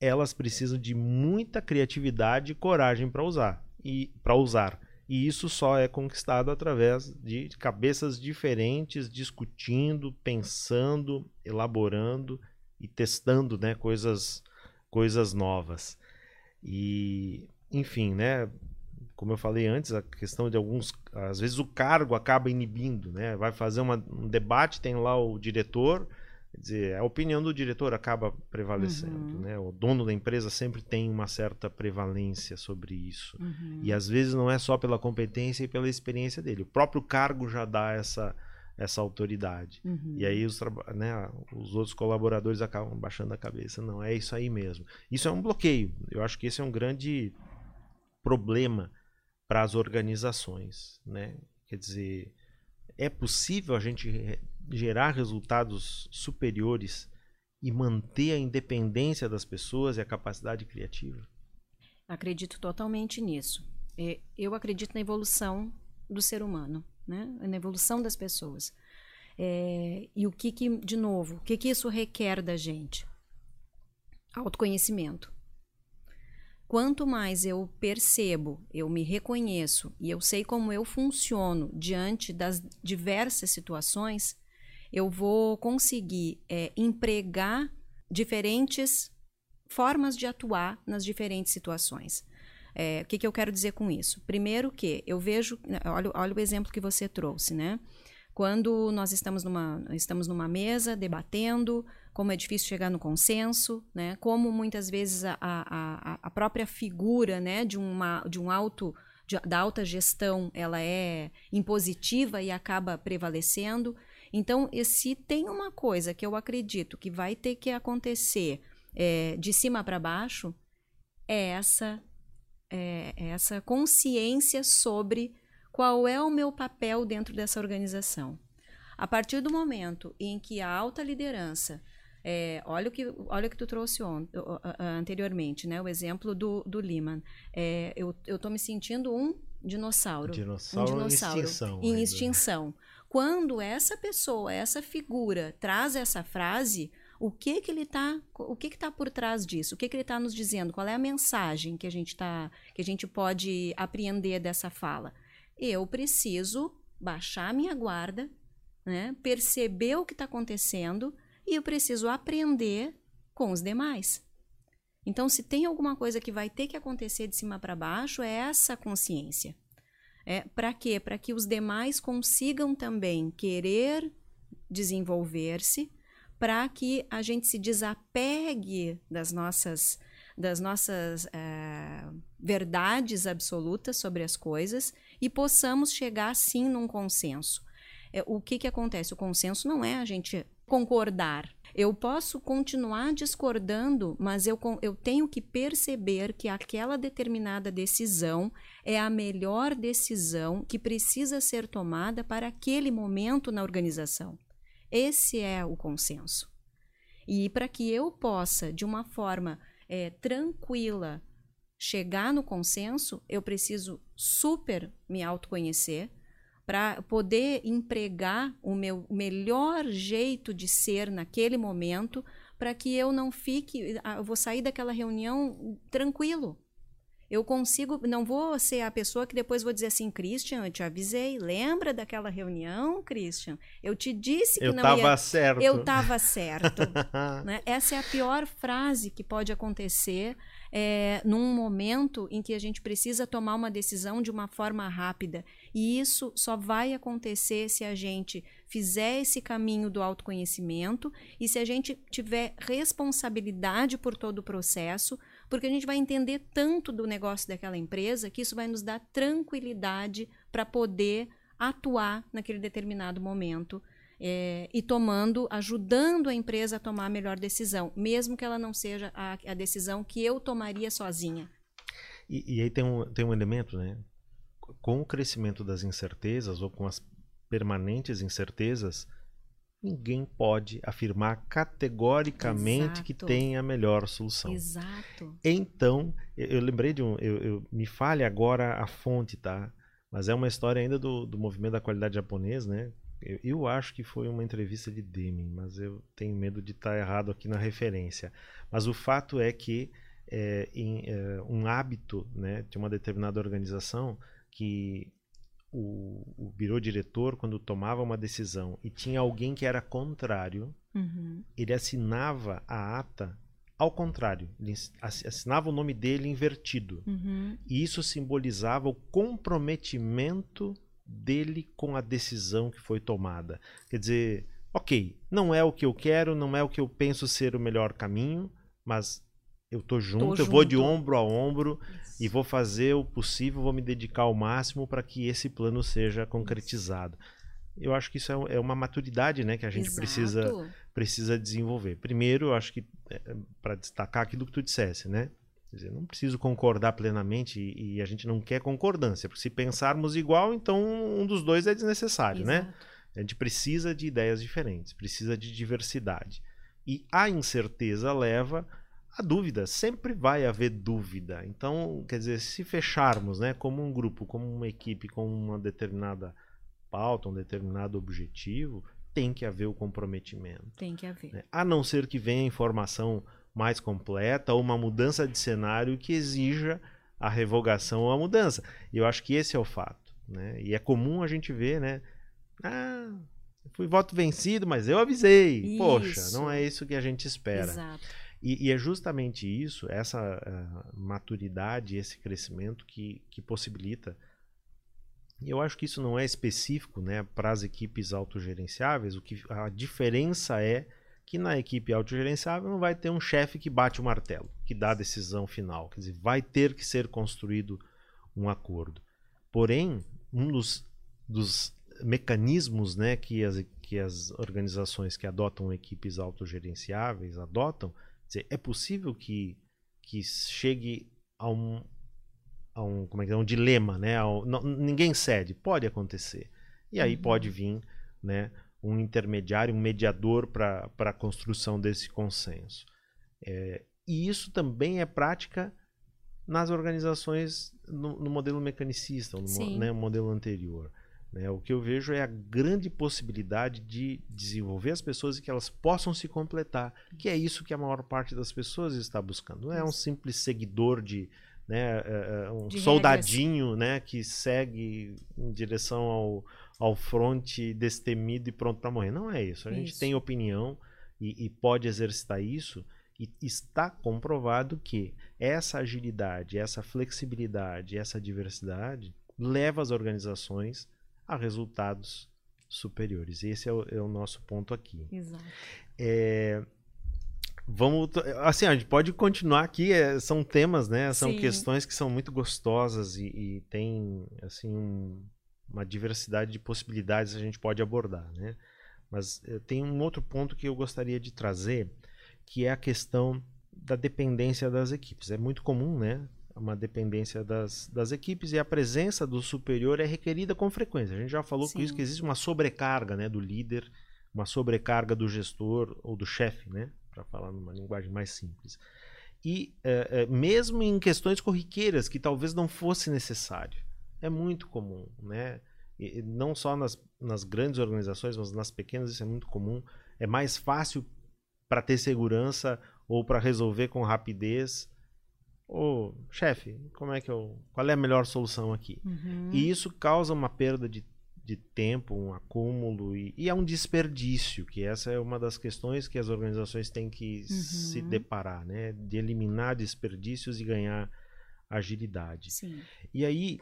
elas precisam de muita criatividade e coragem para usar e para usar. E isso só é conquistado através de cabeças diferentes, discutindo, pensando, elaborando e testando, né, coisas coisas novas. E, enfim, né, como eu falei antes, a questão de alguns. Às vezes o cargo acaba inibindo, né? Vai fazer uma, um debate, tem lá o diretor, Quer dizer, a opinião do diretor acaba prevalecendo, uhum. né? O dono da empresa sempre tem uma certa prevalência sobre isso. Uhum. E às vezes não é só pela competência e pela experiência dele. O próprio cargo já dá essa, essa autoridade. Uhum. E aí os, né, os outros colaboradores acabam baixando a cabeça. Não, é isso aí mesmo. Isso é um bloqueio. Eu acho que esse é um grande problema para as organizações, né? Quer dizer, é possível a gente gerar resultados superiores e manter a independência das pessoas e a capacidade criativa? Acredito totalmente nisso. É, eu acredito na evolução do ser humano, né? na evolução das pessoas. É, e o que, que, de novo, o que, que isso requer da gente? Autoconhecimento. Quanto mais eu percebo, eu me reconheço e eu sei como eu funciono diante das diversas situações, eu vou conseguir é, empregar diferentes formas de atuar nas diferentes situações. É, o que, que, eu quero dizer com isso? Primeiro que eu vejo, né, olha, olha o exemplo que você trouxe, né? Quando nós estamos numa, estamos numa mesa debatendo, como é difícil chegar no consenso, né? Como muitas vezes a, a, a própria figura, né, de uma de um alto de, da alta gestão, ela é impositiva e acaba prevalecendo. Então, se tem uma coisa que eu acredito que vai ter que acontecer é, de cima para baixo, é essa, é, é essa consciência sobre qual é o meu papel dentro dessa organização. A partir do momento em que a alta liderança é, olha o que olha o que tu trouxe on, anteriormente, né? O exemplo do, do Lehman. É, eu estou me sentindo um dinossauro. Dinossauro, um dinossauro em extinção. Em extinção. Quando essa pessoa, essa figura traz essa frase, o que que ele tá, o que que está por trás disso? O que que ele está nos dizendo? Qual é a mensagem que a gente tá, que a gente pode apreender dessa fala? Eu preciso baixar minha guarda, né? Perceber o que está acontecendo e eu preciso aprender com os demais. Então, se tem alguma coisa que vai ter que acontecer de cima para baixo, é essa consciência. É, para quê? Para que os demais consigam também querer desenvolver-se, para que a gente se desapegue das nossas, das nossas é, verdades absolutas sobre as coisas e possamos chegar sim num consenso. É, o que, que acontece? O consenso não é a gente concordar, eu posso continuar discordando, mas eu, eu tenho que perceber que aquela determinada decisão é a melhor decisão que precisa ser tomada para aquele momento na organização. Esse é o consenso. E para que eu possa, de uma forma é, tranquila, chegar no consenso, eu preciso super me autoconhecer, para poder empregar o meu melhor jeito de ser naquele momento, para que eu não fique, ah, eu vou sair daquela reunião tranquilo. Eu consigo, não vou ser a pessoa que depois vou dizer assim, Christian, eu te avisei, lembra daquela reunião, Christian? Eu te disse que eu não tava ia... certo. Eu estava certo. né? Essa é a pior frase que pode acontecer é, num momento em que a gente precisa tomar uma decisão de uma forma rápida. E isso só vai acontecer se a gente fizer esse caminho do autoconhecimento e se a gente tiver responsabilidade por todo o processo, porque a gente vai entender tanto do negócio daquela empresa que isso vai nos dar tranquilidade para poder atuar naquele determinado momento é, e tomando, ajudando a empresa a tomar a melhor decisão, mesmo que ela não seja a, a decisão que eu tomaria sozinha. E, e, aí tem um, tem um elemento, né? Com o crescimento das incertezas ou com as permanentes incertezas, ninguém pode afirmar categoricamente Exato. que tem a melhor solução. Exato. Então, eu, eu lembrei de um. Eu, eu, me fale agora a fonte, tá? Mas é uma história ainda do, do movimento da qualidade japonês, né? Eu, eu, acho que foi uma entrevista de Deming, mas eu tenho medo de estar errado aqui na referência. Mas o fato é que é, em, é, um hábito né, de uma determinada organização que o, o birô diretor, quando tomava uma decisão e tinha alguém que era contrário, uhum. ele assinava a ata ao contrário. Ele assinava o nome dele invertido. Uhum. E isso simbolizava o comprometimento dele com a decisão que foi tomada. Quer dizer, ok, não é o que eu quero, não é o que eu penso ser o melhor caminho, mas eu tô junto, tô eu junto. vou de ombro a ombro Isso. e vou fazer o possível, vou me dedicar ao máximo para que esse plano seja concretizado. Eu acho que isso é, é uma maturidade, né, que a gente precisa precisa desenvolver. Primeiro, eu acho que é, para destacar aquilo que tu dissesse, né? Dizer, não preciso concordar plenamente e, e, a gente não quer concordância, porque se pensarmos igual, então um dos dois é desnecessário, né? Exato. né? A gente precisa de ideias diferentes, precisa de diversidade. E a incerteza leva a dúvida, sempre vai haver dúvida. Então, quer dizer, se fecharmos, né, como um grupo, como uma equipe, com uma determinada pauta, um determinado objetivo, tem que haver o comprometimento. Tem que haver. Né? A não ser que venha informação mais completa ou uma mudança de cenário que exija a revogação ou a mudança. E eu acho que esse é o fato. Né? E é comum a gente ver, né? Ah, fui voto vencido, mas eu avisei. Isso. Poxa, não é isso que a gente espera. Exato. E, e, é justamente isso, essa uh, maturidade, esse crescimento que, que possibilita. E eu acho que isso não é específico né, para as equipes autogerenciáveis. O que a diferença é que na equipe autogerenciável não vai ter um chefe que bate o martelo, que dá a decisão final. Quer dizer, vai ter que ser construído um acordo. Porém, um dos, dos mecanismos né, que, as, que as organizações que adotam equipes autogerenciáveis adotam dizer, é possível que, que chegue a um, a um, como é que é, um dilema, né? Não, ninguém cede, pode acontecer. E aí uhum. pode vir né, um intermediário, um mediador para a construção desse consenso. É, e isso também é prática nas organizações no, no modelo mecanicista, no né, modelo anterior. Né? O que eu vejo é a grande possibilidade de desenvolver as pessoas e que elas possam se completar, que é isso que a maior parte das pessoas está buscando. Não é um simples seguidor de, né, é, é um de soldadinho, né, que segue em direção ao, ao fronte destemido e pronto para morrer. Não é isso. A isso. gente tem opinião e, e pode exercitar isso. E está comprovado que essa agilidade, essa flexibilidade, essa diversidade leva as organizações a resultados superiores. Esse é o, é o nosso ponto aqui. Exato. É, vamos, assim, a gente pode continuar aqui. É, são temas, né? São Sim. questões que são muito gostosas e, e tem assim um, uma diversidade de possibilidades que a gente pode abordar, né? Mas é, tem um outro ponto que eu gostaria de trazer, que é a questão da dependência das equipes. É muito comum, né? Uma dependência das, das equipes e a presença do superior é requerida com frequência. A gente já falou com isso que existe uma sobrecarga né, do líder, uma sobrecarga do gestor ou do chefe, né, para falar numa linguagem mais simples. E é, é, mesmo em questões corriqueiras que talvez não fosse necessário, é muito comum, né? E, não só nas, nas grandes organizações, mas nas pequenas isso é muito comum. É mais fácil para ter segurança ou para resolver com rapidez ô chefe, como é que eu, qual é a melhor solução aqui? Uhum. E isso causa uma perda de, de tempo, um acúmulo e, e, é um desperdício, que essa é uma das questões que as organizações têm que uhum. se deparar, né? De eliminar desperdícios e ganhar agilidade. Sim. E aí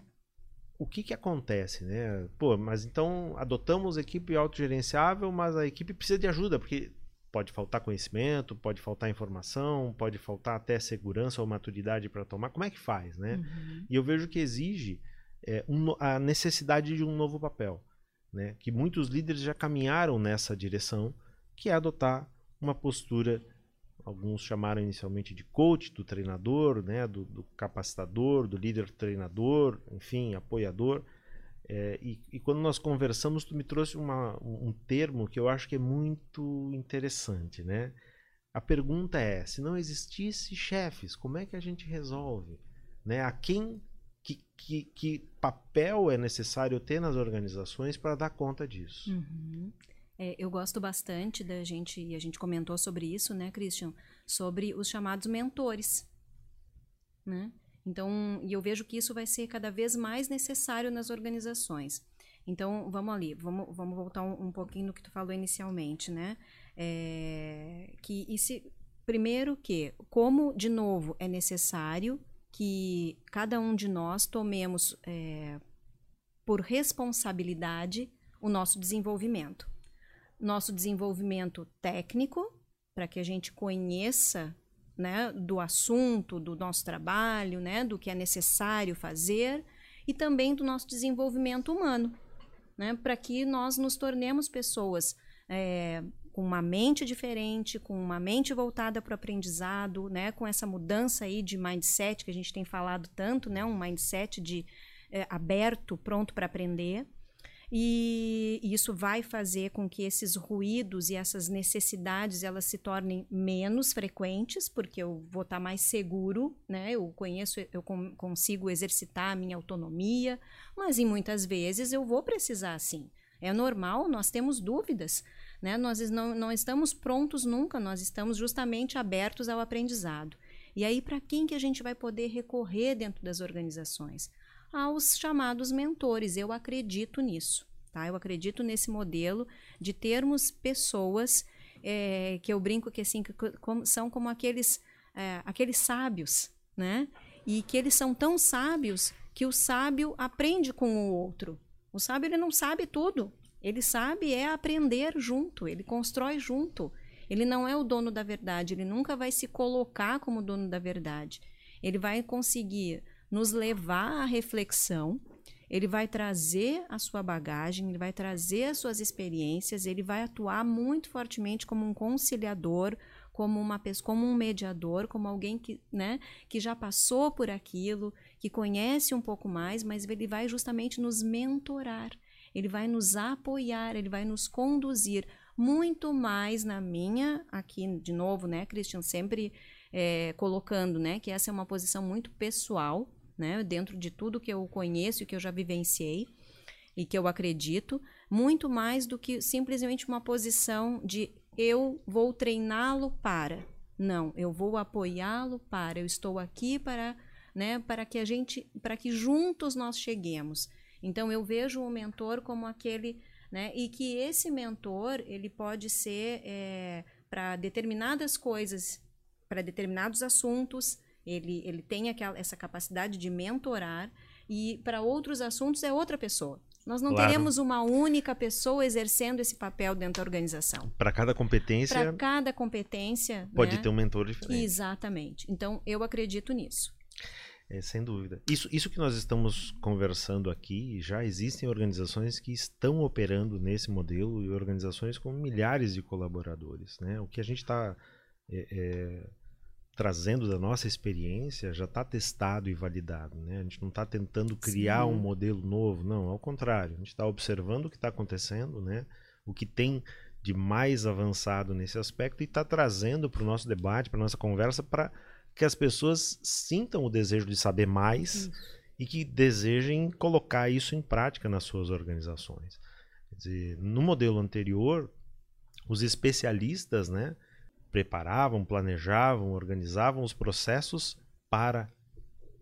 o que que acontece, né? Pô, mas então adotamos equipe autogerenciável, mas a equipe precisa de ajuda, porque pode faltar conhecimento, pode faltar informação, pode faltar até segurança ou maturidade para tomar. Como é que faz, né? Uhum. E eu vejo que exige é, um, a necessidade de um novo papel, né? Que muitos líderes já caminharam nessa direção, que é adotar uma postura alguns chamaram inicialmente de coach, do treinador, né, do, do capacitador, do líder treinador, enfim, apoiador. É, e, e, quando nós conversamos, tu me trouxe uma, um termo que eu acho que é muito interessante, né? A pergunta é: se não existisse chefes, como é que a gente resolve? Né? A quem, que, que, que papel é necessário ter nas organizações para dar conta disso? Uhum. É, eu gosto bastante da gente, e a gente comentou sobre isso, né, Christian? Sobre os chamados mentores, né? Então, e eu vejo que isso vai ser cada vez mais necessário nas organizações. Então, vamos ali, vamos, vamos voltar um, um pouquinho no que tu falou inicialmente, né? É, que esse, primeiro que, como, de novo, é necessário que cada um de nós tomemos é, por responsabilidade o nosso desenvolvimento. Nosso desenvolvimento técnico, para que a gente conheça né, do assunto, do nosso trabalho, né, do que é necessário fazer e também do nosso desenvolvimento humano, né, para que nós nos tornemos pessoas é, com uma mente diferente, com uma mente voltada para o aprendizado, né, com essa mudança aí de mindset que a gente tem falado tanto, né, um mindset de é, aberto, pronto para aprender. E isso vai fazer com que esses ruídos e essas necessidades elas se tornem menos frequentes, porque eu vou estar mais seguro, né? Eu conheço, eu consigo exercitar a minha autonomia, mas em muitas vezes eu vou precisar sim. É normal, nós temos dúvidas, né? Nós não, não estamos prontos nunca, nós estamos justamente abertos ao aprendizado. E aí, para quem que a gente vai poder recorrer dentro das organizações? Aos chamados mentores. Eu acredito nisso, tá? Eu acredito nesse modelo de termos pessoas é, que eu brinco que assim que, como, são como aqueles é, aqueles sábios, né? E que eles são tão sábios que o sábio aprende com o outro. O sábio ele não sabe tudo. Ele sabe é aprender junto. Ele constrói junto. Ele não é o dono da verdade. Ele nunca vai se colocar como dono da verdade. Ele vai conseguir nos levar à reflexão, ele vai trazer a sua bagagem, ele vai trazer as suas experiências, ele vai atuar muito fortemente como um conciliador, como uma como um mediador, como alguém que, né, que já passou por aquilo, que conhece um pouco mais, mas ele vai justamente nos mentorar, ele vai nos apoiar, ele vai nos conduzir muito mais na minha, aqui de novo, né, Christian, sempre é, colocando, né, que essa é uma posição muito pessoal, né? Dentro de tudo que eu conheço e que eu já vivenciei e que eu acredito, muito mais do que simplesmente uma posição de eu vou treiná-lo para. Não, eu vou apoiá-lo para. Eu estou aqui para, né, para que a gente, para que juntos nós cheguemos. Então eu vejo o mentor como aquele, né, e que esse mentor ele pode ser é, para determinadas coisas, para determinados assuntos, ele, ele tem aquela, essa capacidade de mentorar e para outros assuntos é outra pessoa. Nós não claro. teremos uma única pessoa exercendo esse papel dentro da organização. Para cada competência. Para cada competência. Pode né? ter um mentor diferente. Exatamente. Então, eu acredito nisso. É, sem dúvida. Isso, isso que nós estamos conversando aqui, já existem organizações que estão operando nesse modelo e organizações com milhares de colaboradores. Né? O que a gente está. É, é trazendo da nossa experiência já está testado e validado. Né? A gente não está tentando criar Sim. um modelo novo, não, ao contrário, a gente está observando o que está acontecendo, né? o que tem de mais avançado nesse aspecto e está trazendo para o nosso debate, para a nossa conversa, para que as pessoas sintam o desejo de saber mais isso. e que desejem colocar isso em prática nas suas organizações. Quer dizer, no modelo anterior, os especialistas, né, preparavam, planejavam, organizavam os processos para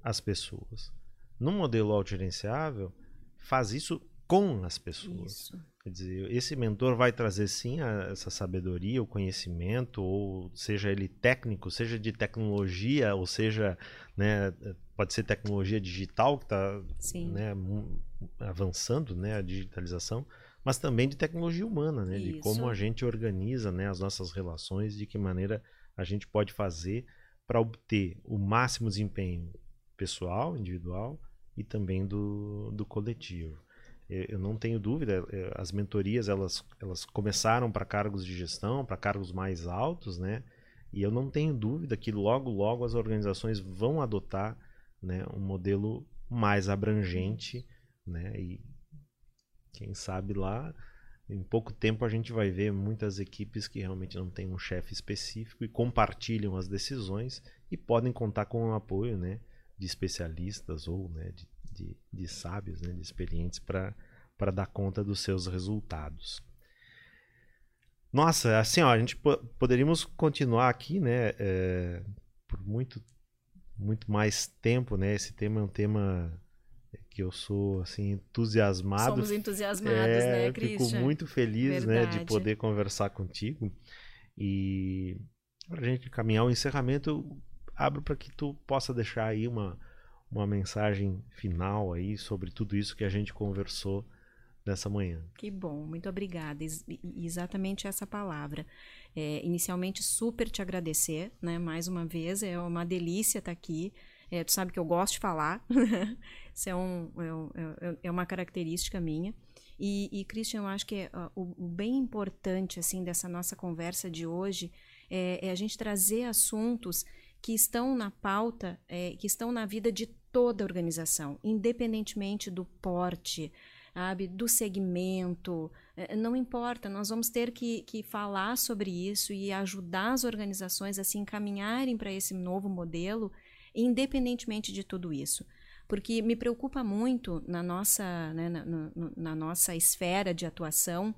as pessoas. No modelo autogerenciável, faz isso com as pessoas. Isso. Quer dizer, esse mentor vai trazer sim a, essa sabedoria, o conhecimento, ou seja ele técnico, seja de tecnologia, ou seja, né, pode ser tecnologia digital que está né, avançando, né, a digitalização, mas também de tecnologia humana, né, de como a gente organiza né, as nossas relações, de que maneira a gente pode fazer para obter o máximo desempenho pessoal, individual e também do, do coletivo. Eu não tenho dúvida, é, as mentorias elas, elas começaram para cargos de gestão, para cargos mais altos, né? E eu não tenho dúvida que logo, logo as organizações vão adotar né, um modelo mais abrangente, né? E quem sabe lá, em pouco tempo a gente vai ver muitas equipes que realmente não têm um chefe específico e compartilham as decisões e podem contar com o apoio, né? De especialistas ou né, de de, de sábios, né, de experientes para dar conta dos seus resultados. Nossa, assim, ó, a gente poderíamos continuar aqui, né, é, por muito, muito mais tempo, né? Esse tema é um tema que eu sou assim entusiasmado. Somos entusiasmados, é, né, Christian? Fico muito feliz, Verdade. né, de poder conversar contigo. E para a gente caminhar o encerramento, eu abro para que tu possa deixar aí uma uma mensagem final aí sobre tudo isso que a gente conversou nessa manhã. Que bom, muito obrigada. Ex exatamente essa palavra. É, inicialmente, super te agradecer, né? Mais uma vez, é uma delícia estar aqui. É, tu sabe que eu gosto de falar, isso é, um, é, é, é, uma característica minha. E, e Christian, eu acho que é, o, o, bem importante assim dessa nossa conversa de hoje é, é a gente trazer assuntos que estão na pauta, é, que estão na vida de toda a organização, independentemente do porte, sabe, do segmento, é, não importa, nós vamos ter que, que falar sobre isso e ajudar as organizações a se encaminharem para esse novo modelo, independentemente de tudo isso. Porque me preocupa muito na nossa, né, na, na, na nossa esfera de atuação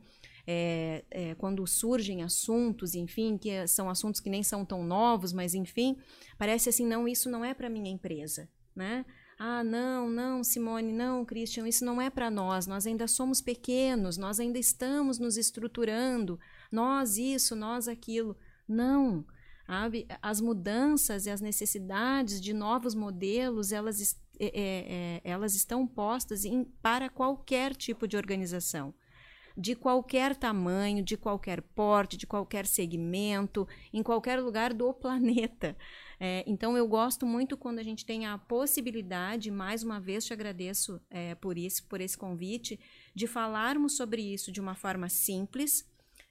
é, é, quando surgem assuntos, enfim, que são assuntos que nem são tão novos, mas enfim, parece assim, não, isso não é para minha empresa, né? Ah, não, não, Simone, não, Christian, isso não é para nós. Nós ainda somos pequenos, nós ainda estamos nos estruturando. Nós isso, nós aquilo. Não. As mudanças e as necessidades de novos modelos, elas, é, é, elas estão postas em, para qualquer tipo de organização de qualquer tamanho, de qualquer porte, de qualquer segmento, em qualquer lugar do planeta. É, então, eu gosto muito quando a gente tem a possibilidade, mais uma vez te agradeço é, por isso, por esse convite, de falarmos sobre isso de uma forma simples.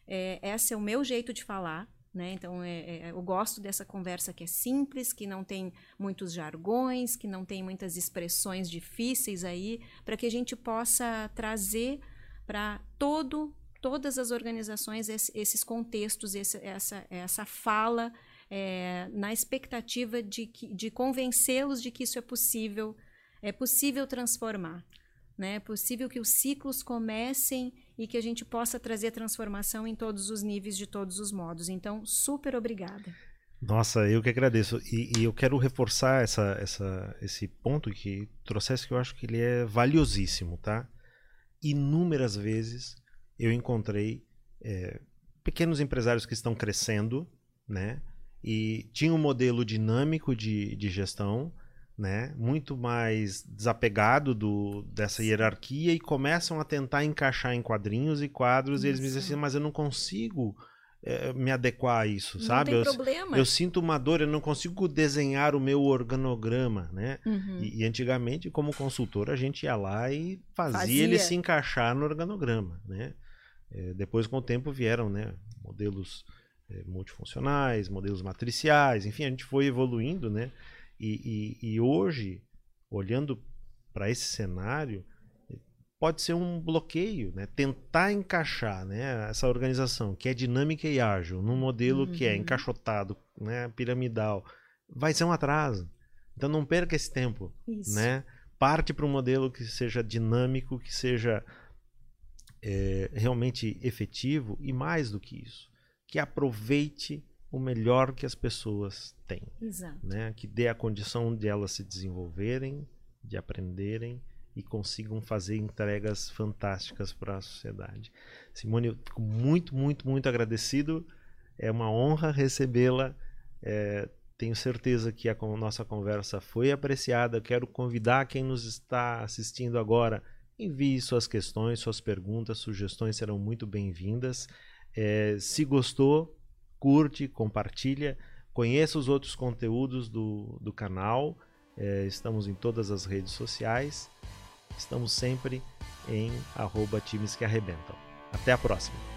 É, esse é o meu jeito de falar. Né? Então, é, é, eu gosto dessa conversa que é simples, que não tem muitos jargões, que não tem muitas expressões difíceis aí, para que a gente possa trazer para todo todas as organizações esse, esses contextos, esse, essa, essa fala, é, na expectativa de, de convencê-los de que isso é possível, é possível transformar. Né? É possível que os ciclos comecem e que a gente possa trazer transformação em todos os níveis, de todos os modos. Então, super obrigada. Nossa, eu que agradeço. E, e, eu quero reforçar essa, essa, esse ponto que trouxesse, que eu acho que ele é valiosíssimo, tá? inúmeras vezes eu encontrei é, pequenos empresários que estão crescendo, né? E tinha um modelo dinâmico de, de gestão, né? Muito mais desapegado do, dessa hierarquia e começam a tentar encaixar em quadrinhos e quadros Isso. e eles me dizem assim, mas eu não consigo é, me adequar a isso, não sabe? Tem eu, problema. eu sinto uma dor, eu não consigo desenhar o meu organograma, né? Uhum. E, e, antigamente, como consultor, a gente ia lá e fazia, fazia. ele se encaixar no organograma, né? É, depois, com o tempo, vieram, né? Modelos é, multifuncionais, modelos matriciais, enfim, a gente foi evoluindo, né? E, e, e hoje, olhando para esse cenário, pode ser um bloqueio, né? Tentar encaixar, né, essa organização que é dinâmica e ágil num modelo uhum. que é uhum. encaixotado, né, piramidal, vai ser um atraso. Então não perca esse tempo, Isso. né? Parte para um modelo que seja dinâmico, que seja é, realmente efetivo e mais do que isso, que aproveite o melhor que as pessoas têm. Exato. Né? Que dê a condição de elas se desenvolverem, de aprenderem e consigam fazer entregas fantásticas para a sociedade. Simone, eu fico muito, muito, muito agradecido. É uma honra recebê-la. É, tenho certeza que a nossa conversa foi apreciada. Quero convidar quem nos está assistindo agora. Envie suas questões, suas perguntas, sugestões serão muito bem-vindas. É, se gostou, curte, compartilha, conheça os outros conteúdos do, do canal. É, estamos em todas as redes sociais. Estamos sempre em arroba times que arrebentam. Até a próxima!